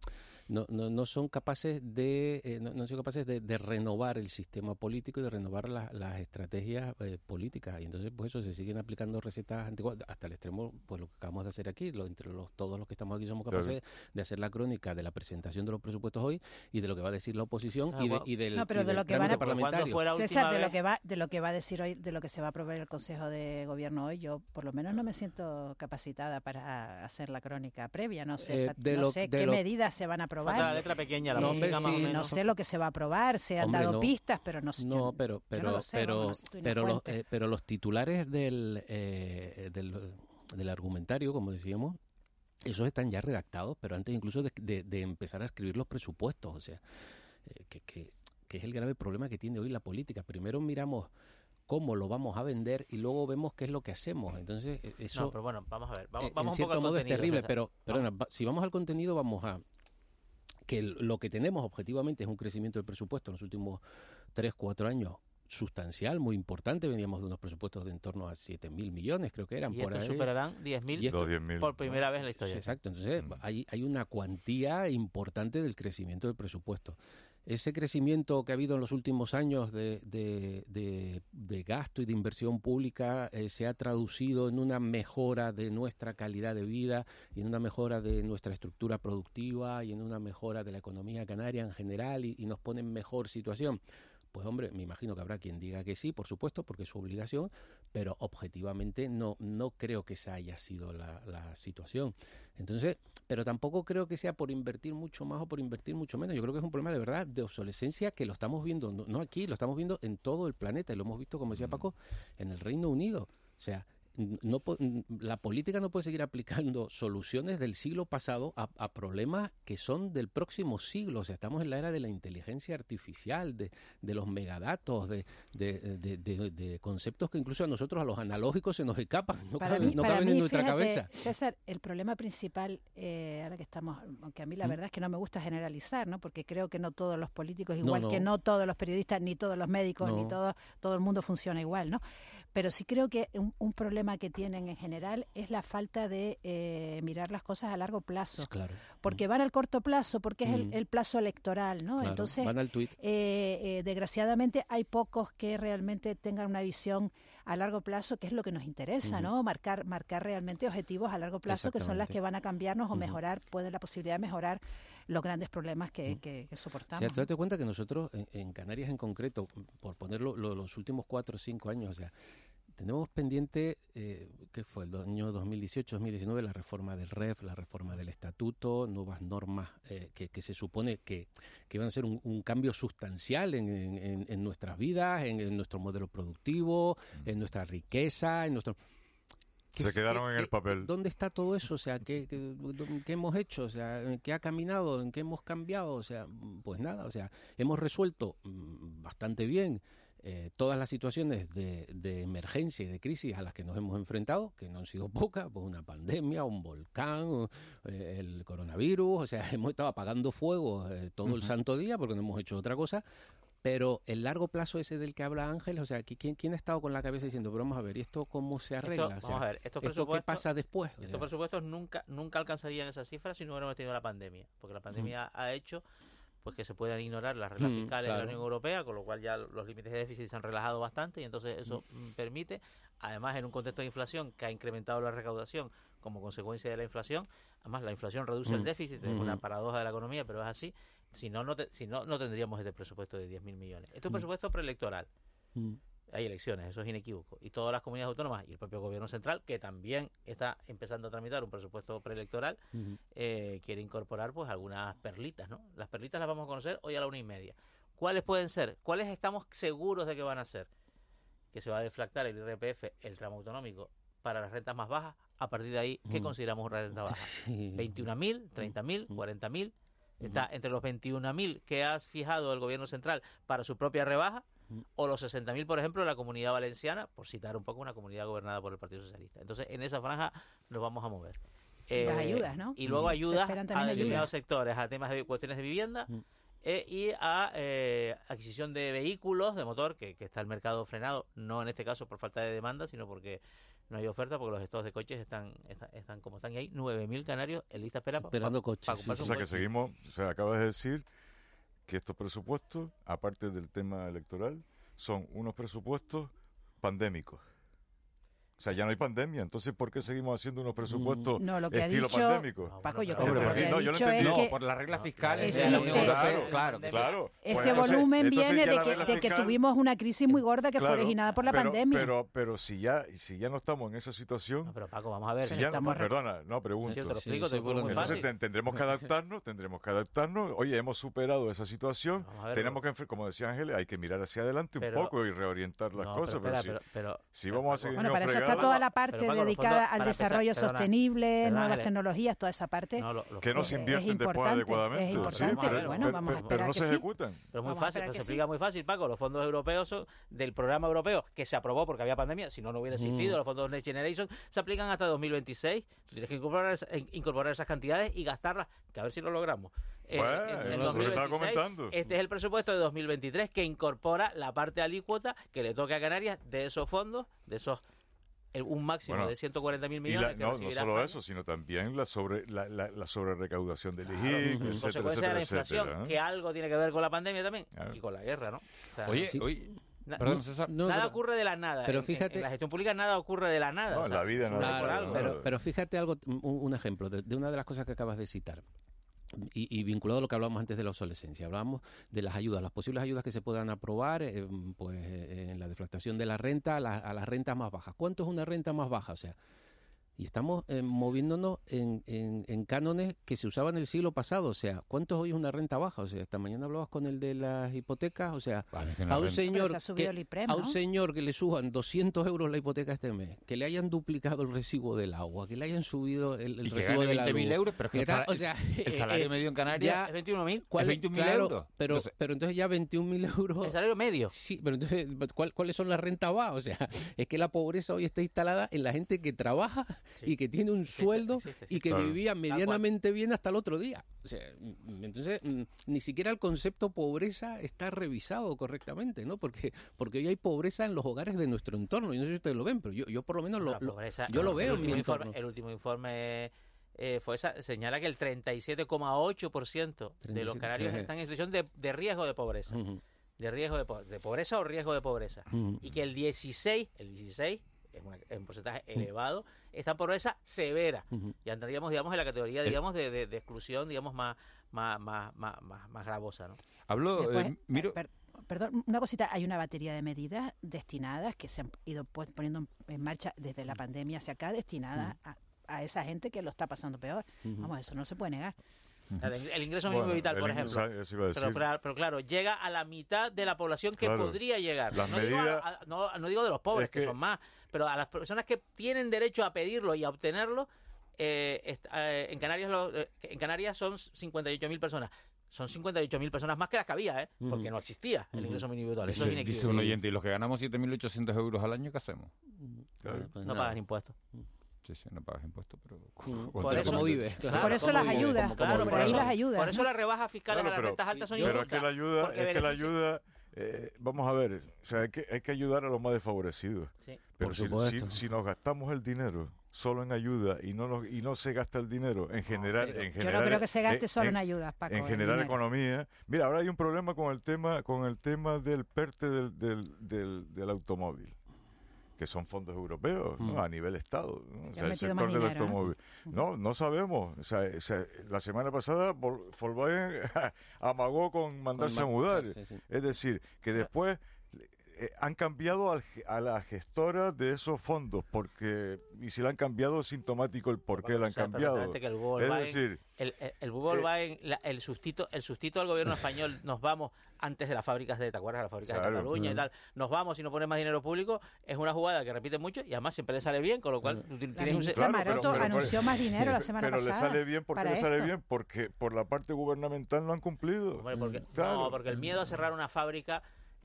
no, no, no son capaces de eh, no, son capaces de, de, renovar el sistema político y de renovar las estrategias eh, políticas. Y entonces pues eso se siguen aplicando recetas antiguas hasta el extremo pues lo que acabamos de hacer aquí lo, entre los todos los que estamos aquí somos capaces de hacer la crónica de la presentación de los presupuestos hoy y de lo que va a decir la oposición y, de, y, del, no, pero de lo que van a, parlamentario. César de lo que va de lo que va a decir hoy de lo que se va a aprobar el Consejo de Gobierno hoy yo por lo menos no me siento capacitada para hacer la crónica previa no sé, eh, no sé qué medidas se van a aprobar. la letra pequeña, la no, No sé lo que se va a aprobar, se han dado pistas, pero no sé. No, pero, pero, pero, pero, los, eh, pero los titulares del, eh, del, del argumentario, como decíamos, esos están ya redactados, pero antes incluso de, de, empezar a escribir los presupuestos. O sea, eh, que, que, que, es el grave problema que tiene hoy la política. Primero miramos cómo lo vamos a vender y luego vemos qué es lo que hacemos. Entonces, eso. No, pero bueno, vamos a ver. Vamos, vamos en cierto modo es terrible, pero, pero si vamos al contenido, vamos a, que lo que tenemos objetivamente es un crecimiento del presupuesto en los últimos 3, 4 años sustancial, muy importante. Veníamos de unos presupuestos de en torno a 7 mil millones, creo que eran. Y por ahí. superarán 10 mil por primera vez en la historia. Exacto, entonces mm. hay, hay una cuantía importante del crecimiento del presupuesto ese crecimiento que ha habido en los últimos años de, de, gasto y de inversión pública eh, se ha traducido en una mejora de nuestra calidad de vida y en una mejora de nuestra estructura productiva y en una mejora de la economía canaria en general y, y nos pone en mejor situación. Pues hombre, me imagino que habrá quien diga que sí, por supuesto, porque es su obligación, pero objetivamente no, no creo que esa haya sido la, la situación. Entonces, pero tampoco creo que sea por invertir mucho más o por invertir mucho menos. Yo creo que es un problema de verdad de obsolescencia que lo estamos viendo, no, aquí, lo estamos viendo en todo el planeta y lo hemos visto, como decía Paco, en el Reino Unido. O sea, no, la política no puede seguir aplicando soluciones del siglo pasado a, problemas que son del próximo siglo. O sea, estamos en la era de la inteligencia artificial, de, de los megadatos, de, de, conceptos que incluso a nosotros, a los analógicos, se nos escapan. No caben, no en nuestra cabeza. César, el problema principal, eh, ahora que estamos, aunque a mí la ¿Mm? verdad es que no me gusta generalizar, ¿no? porque creo que no todos los políticos, igual que no todos los periodistas, ni todos los médicos, ni todo, todo el mundo funciona igual, ¿no? Pero sí creo que un, problema que tienen en general es la falta de eh, mirar las cosas a largo plazo. Claro. Porque van al corto plazo, porque es el, mm. plazo electoral, ¿no? Entonces, van al eh, eh, desgraciadamente hay pocos que realmente tengan una visión a largo plazo, que es lo que nos interesa, ¿no? Marcar, marcar realmente objetivos a largo plazo, que son las que van a cambiarnos o mejorar, pueden la posibilidad de mejorar los grandes problemas que, que, soportamos. O sea, date cuenta que nosotros, en, Canarias en concreto, por ponerlo los últimos cuatro o cinco años, o sea, tenemos pendiente, eh, que fue el año 2018-2019, la reforma del REF, la reforma del estatuto, nuevas normas eh, que, se supone que, que, van a ser un, cambio sustancial en, en, nuestras vidas, en, nuestro modelo productivo, mm. en nuestra riqueza, en nuestro... Se quedaron en el papel. ¿Dónde está todo eso? O sea, ¿qué, ¿qué, hemos hecho? O sea, ¿qué ha caminado? ¿En qué hemos cambiado? O sea, pues nada, o sea, hemos resuelto mm, bastante bien eh, todas las situaciones de, emergencia y de crisis a las que nos hemos enfrentado, que no han sido pocas, pues una pandemia, un volcán, eh, el coronavirus, o sea, hemos estado apagando fuego eh, todo el santo día porque no hemos hecho otra cosa, pero el largo plazo ese del que habla Ángel, o sea, ¿quién, quién ha estado con la cabeza diciendo, pero vamos a ver, ¿y esto cómo se arregla? vamos a ver, estos ¿esto qué pasa después? Estos presupuestos nunca, nunca alcanzarían esas cifras si no hubiéramos tenido la pandemia, porque la pandemia ha hecho pues que se puedan ignorar las reglas mm, fiscales de la Unión Europea, con lo cual ya los límites de déficit se han relajado bastante y entonces eso mm. Mm, permite, además en un contexto de inflación que ha incrementado la recaudación como consecuencia de la inflación, además la inflación reduce el déficit, es una paradoja de la economía, pero es así, si no, no, si no, no tendríamos este presupuesto de 10.000 millones. Esto es un presupuesto preelectoral hay elecciones, eso es inequívoco. Y todas las comunidades autónomas y el propio gobierno central, que también está empezando a tramitar un presupuesto preelectoral, eh, quiere incorporar pues algunas perlitas, ¿no? Las perlitas las vamos a conocer hoy a la una y media. ¿Cuáles pueden ser? ¿Cuáles estamos seguros de que van a ser? Que se va a deflactar el IRPF, el tramo autonómico, para las rentas más bajas. A partir de ahí, ¿qué consideramos una renta baja? ¿21.000, 30.000, 40.000? Está entre los 21.000 que ha fijado el gobierno central para su propia rebaja o los 60.000, por ejemplo, de la comunidad valenciana, por citar un poco una comunidad gobernada por el Partido Socialista. Entonces, en esa franja nos vamos a mover. Eh, Las ayudas, ¿no? Y luego ayudas a determinados sectores, a temas de cuestiones de vivienda. Eh, y a eh, adquisición de vehículos de motor, que, está el mercado frenado, no en este caso por falta de demanda, sino porque no hay oferta, porque los estados de coches están, están, como están y hay 9.000 canarios en lista espera esperando coches. o sea, que seguimos, o sea, acabas de decir que estos presupuestos, aparte del tema electoral, son unos presupuestos pandémicos. O sea, ya no hay pandemia, entonces ¿por qué seguimos haciendo unos presupuestos no, lo que estilo ha dicho, pandémico? Paco, yo creo que lo que no, yo lo entendí. no, por las reglas fiscales de la Unión Europea. Claro, claro. Este volumen viene de que, de que, tuvimos una crisis muy gorda que fue originada por la pandemia. Pero, pero si ya si ya no estamos en esa situación... No, pero Paco, vamos a ver. Si ya no, perdona, no, pregunto. yo te lo explico, te entonces tendremos que adaptarnos, tendremos que adaptarnos. Oye, hemos superado esa situación, tenemos que, como decía Ángel, hay que mirar hacia adelante un poco y reorientar las cosas. Pero si vamos a seguir... Bueno, está toda la parte dedicada al desarrollo sostenible, nuevas tecnologías, toda esa parte. que no se invierten después adecuadamente. Es importante. pero, bueno, vamos a pero no se ejecutan. Pero muy fácil, pero se explica muy fácil, Paco. Los fondos europeos son del programa europeo que se aprobó porque había pandemia, si no, no hubiera existido. Mm. Los fondos Next Generation se aplican hasta 2026. Tú tienes que incorporar, incorporar esas cantidades y gastarlas, que a ver si lo logramos. Este es el presupuesto de 2023 que incorpora la parte alícuota que le toca a Canarias de esos fondos, de esos un máximo de 140 mil millones. no, no solo eso, sino también la sobre la, la, sobre recaudación del IGI, consecuencia de la inflación, que algo tiene que ver con la pandemia también y con la guerra, ¿no? oye, oye. nada ocurre de la nada. Pero fíjate, en, la gestión pública nada ocurre de la nada. No, en la vida no. pero, pero, fíjate algo, un, ejemplo de, una de las cosas que acabas de citar y, vinculado a lo que hablábamos antes de la obsolescencia, hablábamos de las ayudas, las posibles ayudas que se puedan aprobar eh, pues, eh, en la deflactación de la renta a, a las rentas más bajas. ¿Cuánto es una renta más baja? O sea, y estamos eh, moviéndonos en, en, cánones que se usaban en el siglo pasado. O sea, ¿cuánto hoy es una renta baja? O sea, esta mañana hablabas con el de las hipotecas. O sea, a, un señor que, a un señor que le suban 200 euros la hipoteca este mes, que le hayan duplicado el recibo del agua, que le hayan subido el, el recibo de la luz. euros, pero que o sea, el salario eh, medio en Canarias es 21.000. ¿Es 21.000 euros? Pero entonces, pero entonces ya 21.000 euros. ¿El salario medio? Sí, pero entonces, ¿cuáles son las rentas bajas? O sea, es que la pobreza hoy está instalada en la gente que trabaja y que tiene un sueldo y que vivía medianamente bien hasta el otro día. O sea, mm, entonces, mm, ni siquiera el concepto pobreza está revisado correctamente, ¿no? Porque, porque hoy hay pobreza en los hogares de nuestro entorno. Y no sé si ustedes lo ven, pero yo, yo por lo menos lo, yo lo veo en mi entorno. el último informe eh, fue esa, señala que el 37,8% de los canarios están en situación de, de riesgo de pobreza. De riesgo de, de, pobreza o riesgo de pobreza. Y que el 16, el 16 es un porcentaje elevado, está en pobreza severa. Ya entraríamos, digamos, en la categoría, digamos, de, exclusión, digamos, más, más, más, más, más gravosa, ¿no? Hablo, eh, miro... perdón, una cosita, hay una batería de medidas destinadas que se han ido poniendo en marcha desde la pandemia hacia acá, destinadas a, a, esa gente que lo está pasando peor. Vamos, eso no se puede negar. El, ingreso mínimo vital, por ejemplo. Pero, claro, llega a la mitad de la población que podría llegar. no, digo no, digo de los pobres, que, son más, pero a las personas que tienen derecho a pedirlo y a obtenerlo, eh, eh, en, Canarias eh, en Canarias son 58.000 personas son 58.000 personas más que las que había, ¿eh? porque no existía el ingreso mínimo vital. Eso es Dice un oyente, ¿y los que ganamos 7.800 euros al año qué hacemos? Pues no pagan impuestos. Sí, sí, no pagas impuestos, pero... Por eso, vive, por eso las ayudas, claro, por, eso, las ayudas. Por eso las rebajas fiscales a las rentas altas son Pero es que la ayuda, es que la ayuda eh, vamos a ver, o sea, hay que, hay que ayudar a los más desfavorecidos. Sí. Pero si, si, nos gastamos el dinero solo en ayuda y no nos, y no se gasta el dinero en general, en general yo no creo que se gaste solo en, ayudas, Paco, en general economía. Mira, ahora hay un problema con el tema con el tema del PERTE del, del, del, del automóvil que son fondos europeos mm. a nivel Estado, o sea, el sector del automóvil. No, no sabemos. O sea, la semana pasada Volkswagen amagó con mandarse a mudar. Es decir, que después eh, han cambiado a la gestora de esos fondos porque y si la han cambiado sintomático el por qué la han cambiado que el es decir el, el, eh, el, sustito el sustito al gobierno español nos vamos antes de las fábricas de ¿te acuerdas? las fábricas de Cataluña y tal nos vamos y no ponemos más dinero público es una jugada que repite mucho y además siempre le sale bien con lo cual tienes un Maroto anunció más dinero la semana pero pasada pero le sale bien porque le sale bien porque por la parte gubernamental no han cumplido porque, no porque el miedo a cerrar una fábrica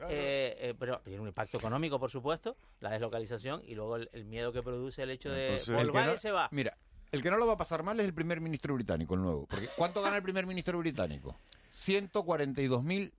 eh, eh, pero tiene un impacto económico, por supuesto, la deslocalización y luego el, miedo que produce el hecho de Volkswagen se va. Mira, el que no lo va a pasar mal es el primer ministro británico, el nuevo. Porque ¿Cuánto gana el primer ministro británico? 142 mil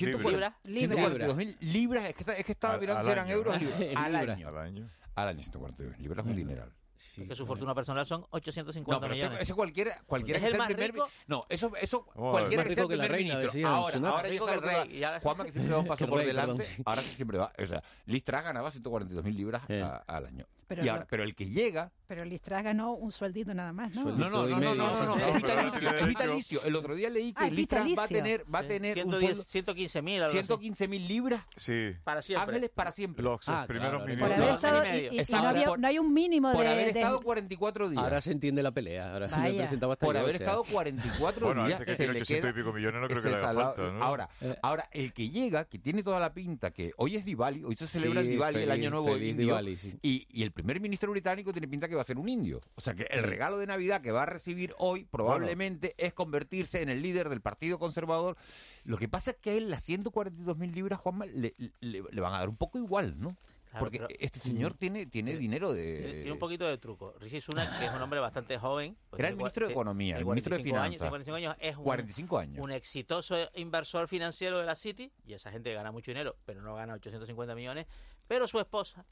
libras. Libras. mil libras. Es que, es que estaba mirando si eran euros al, año. al año. Al año 142 libras, es un dineral. Porque su fortuna personal son 850 millones. Eso, cualquiera, cualquiera es el más primer, rico. No, eso, eso cualquiera que sea el primer la reina, ministro. ahora, ahora dijo que el rey. Juanma que siempre va un paso por delante, ahora siempre va. O sea, Listra ganaba 142 mil libras al año. Pero, pero el que llega. Pero Listra ganó un sueldito nada más, ¿no? No, no, no, no, no, no, es vitalicio, es vitalicio. El otro día leí que Listra va a tener, va a tener 115 mil. 115 mil libras. Sí. Para siempre. Ángeles para siempre. Los primeros ministros. Por haber estado, y, no, hay un mínimo de... Por haber estado 44 días. Ahora se entiende la pelea. Ahora me presentaba Por haber estado 44 días. Bueno, este que tiene 800 y pico millones no creo que le haga falta, Ahora, eh. ahora, el que llega, que tiene toda la pinta, que hoy es Diwali, hoy se celebra el Diwali, el Año Nuevo Indio, y el primer ministro británico tiene pinta que va a ser un indio. O sea que el regalo de Navidad que va a recibir hoy probablemente es convertirse en el líder del Partido Conservador. Lo que pasa es que a él las 142 mil libras, Juanma, le, le, van a dar un poco igual, ¿no? Porque este señor mm. tiene, tiene dinero de... Tiene, un poquito de truco. Rishi Sunak, que es un hombre bastante joven... Pues Era el ministro de Economía, el ministro de Finanzas. 55 años, es un, 45 años. un exitoso inversor financiero de la City, y esa gente gana mucho dinero, pero no gana 850 millones, pero su esposa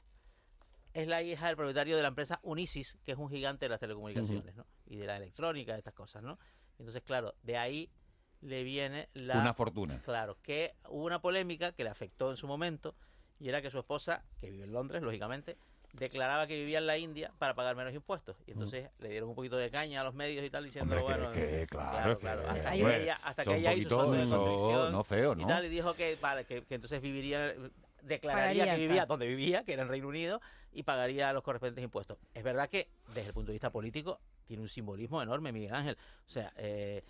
es la hija del propietario de la empresa Unisis, que es un gigante de las telecomunicaciones, ¿no? Y de la electrónica, de estas cosas, ¿no? Entonces, claro, de ahí le viene la... Una fortuna. Claro, que hubo una polémica que le afectó en su momento, y era que su esposa, que vive en Londres, lógicamente, declaraba que vivía en la India para pagar menos impuestos. Y entonces le dieron un poquito de caña a los medios y tal, diciendo, bueno... Que, claro, claro, Hasta, que ella, hasta que ella hizo su de no, feo, ¿no? y tal, y dijo que, vale, que, que entonces viviría declararía que vivía donde vivía, que era en Reino Unido, y pagaría los correspondientes impuestos. Es verdad que, desde el punto de vista político, tiene un simbolismo enorme, Miguel Ángel. O sea, eh,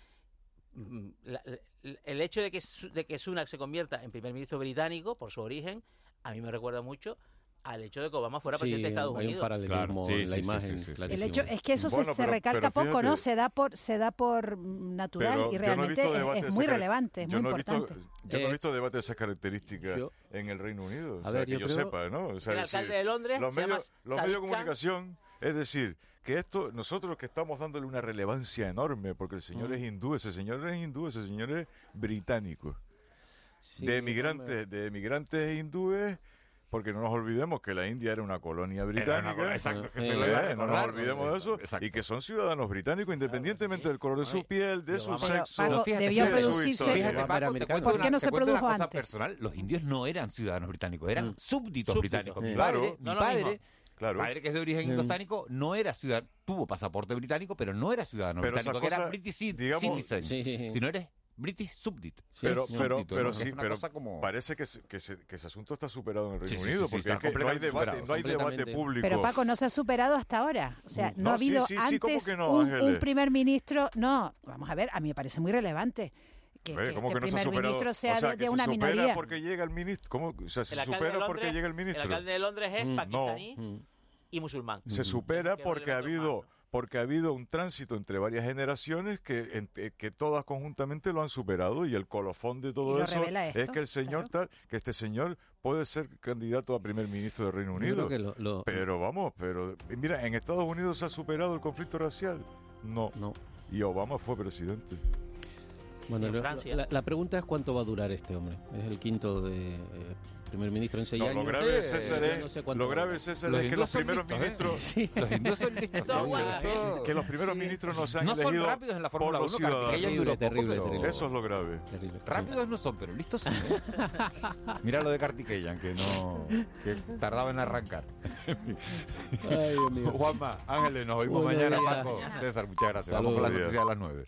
mm, el hecho de que, de que Sunak se convierta en primer ministro británico, por su origen, a mí me recuerda mucho al hecho de que Obama fuera presidente de Estados hay Unidos. Un paralelismo en la imagen. el hecho es que eso se, recalca poco, ¿no? Se da por se da por natural y realmente es, muy relevante, es muy importante. yo no he visto debate de esas características en el Reino Unido, a ver, que yo, sepa, ¿no? O sea, el alcalde de Londres los medios, los medios de comunicación, es decir, que esto nosotros que estamos dándole una relevancia enorme porque el señor mm. es hindú, ese señor es hindú, ese señor es británico. de emigrantes, de emigrantes hindúes porque no nos olvidemos que la India era una colonia británica. exacto, que se no nos olvidemos de eso. Y que son ciudadanos británicos, independientemente del color de su piel, de su sexo. debió producirse. ¿Por qué no se produjo antes? personal, los indios no eran ciudadanos británicos, eran mm. súbditos británicos. Mi padre, mi padre Claro. padre que es de origen indostánico no era ciudadano, tuvo pasaporte británico, pero no era ciudadano británico, que era British citizen. Si no eres British Subdit. pero, pero, pero sí, pero parece que, que, ese asunto está superado en el Reino Unido, porque es que no hay debate, no hay debate público. Pero Paco, no se ha superado hasta ahora. O sea, no, ha habido antes un, primer ministro. No, vamos a ver, a mí me parece muy relevante. Que, que, el primer ministro sea, de, una se supera porque llega el ministro. ¿Cómo? O sea, se supera porque llega el ministro. El alcalde de Londres es mm, pakistaní y musulmán. Se supera porque ha habido porque ha habido un tránsito entre varias generaciones que, eh, que todas conjuntamente lo han superado y el colofón de todo eso es que el señor tal, que este señor puede ser candidato a primer ministro del Reino Unido. Pero vamos, pero mira, en Estados Unidos se ha superado el conflicto racial. No. No. Y Obama fue presidente. Bueno, la, pregunta es cuánto va a durar este hombre. Es el quinto de eh, primer ministro en seis no, Lo grave, César, es, lo grave, es que los primeros ¿eh? ministros... Los hindúes son listos. que los primeros ministros no se han no elegido son rápidos en la Fórmula 1, terrible, terrible, terrible, Eso es lo grave. Rápidos no son, pero listos sí. ¿eh? Mira lo de Kartikeyan, que no... que tardaba en arrancar. Ay, Dios mío. Juanma, Ángeles, nos oímos mañana, Paco. César, muchas gracias. Vamos con las noticias a las nueve.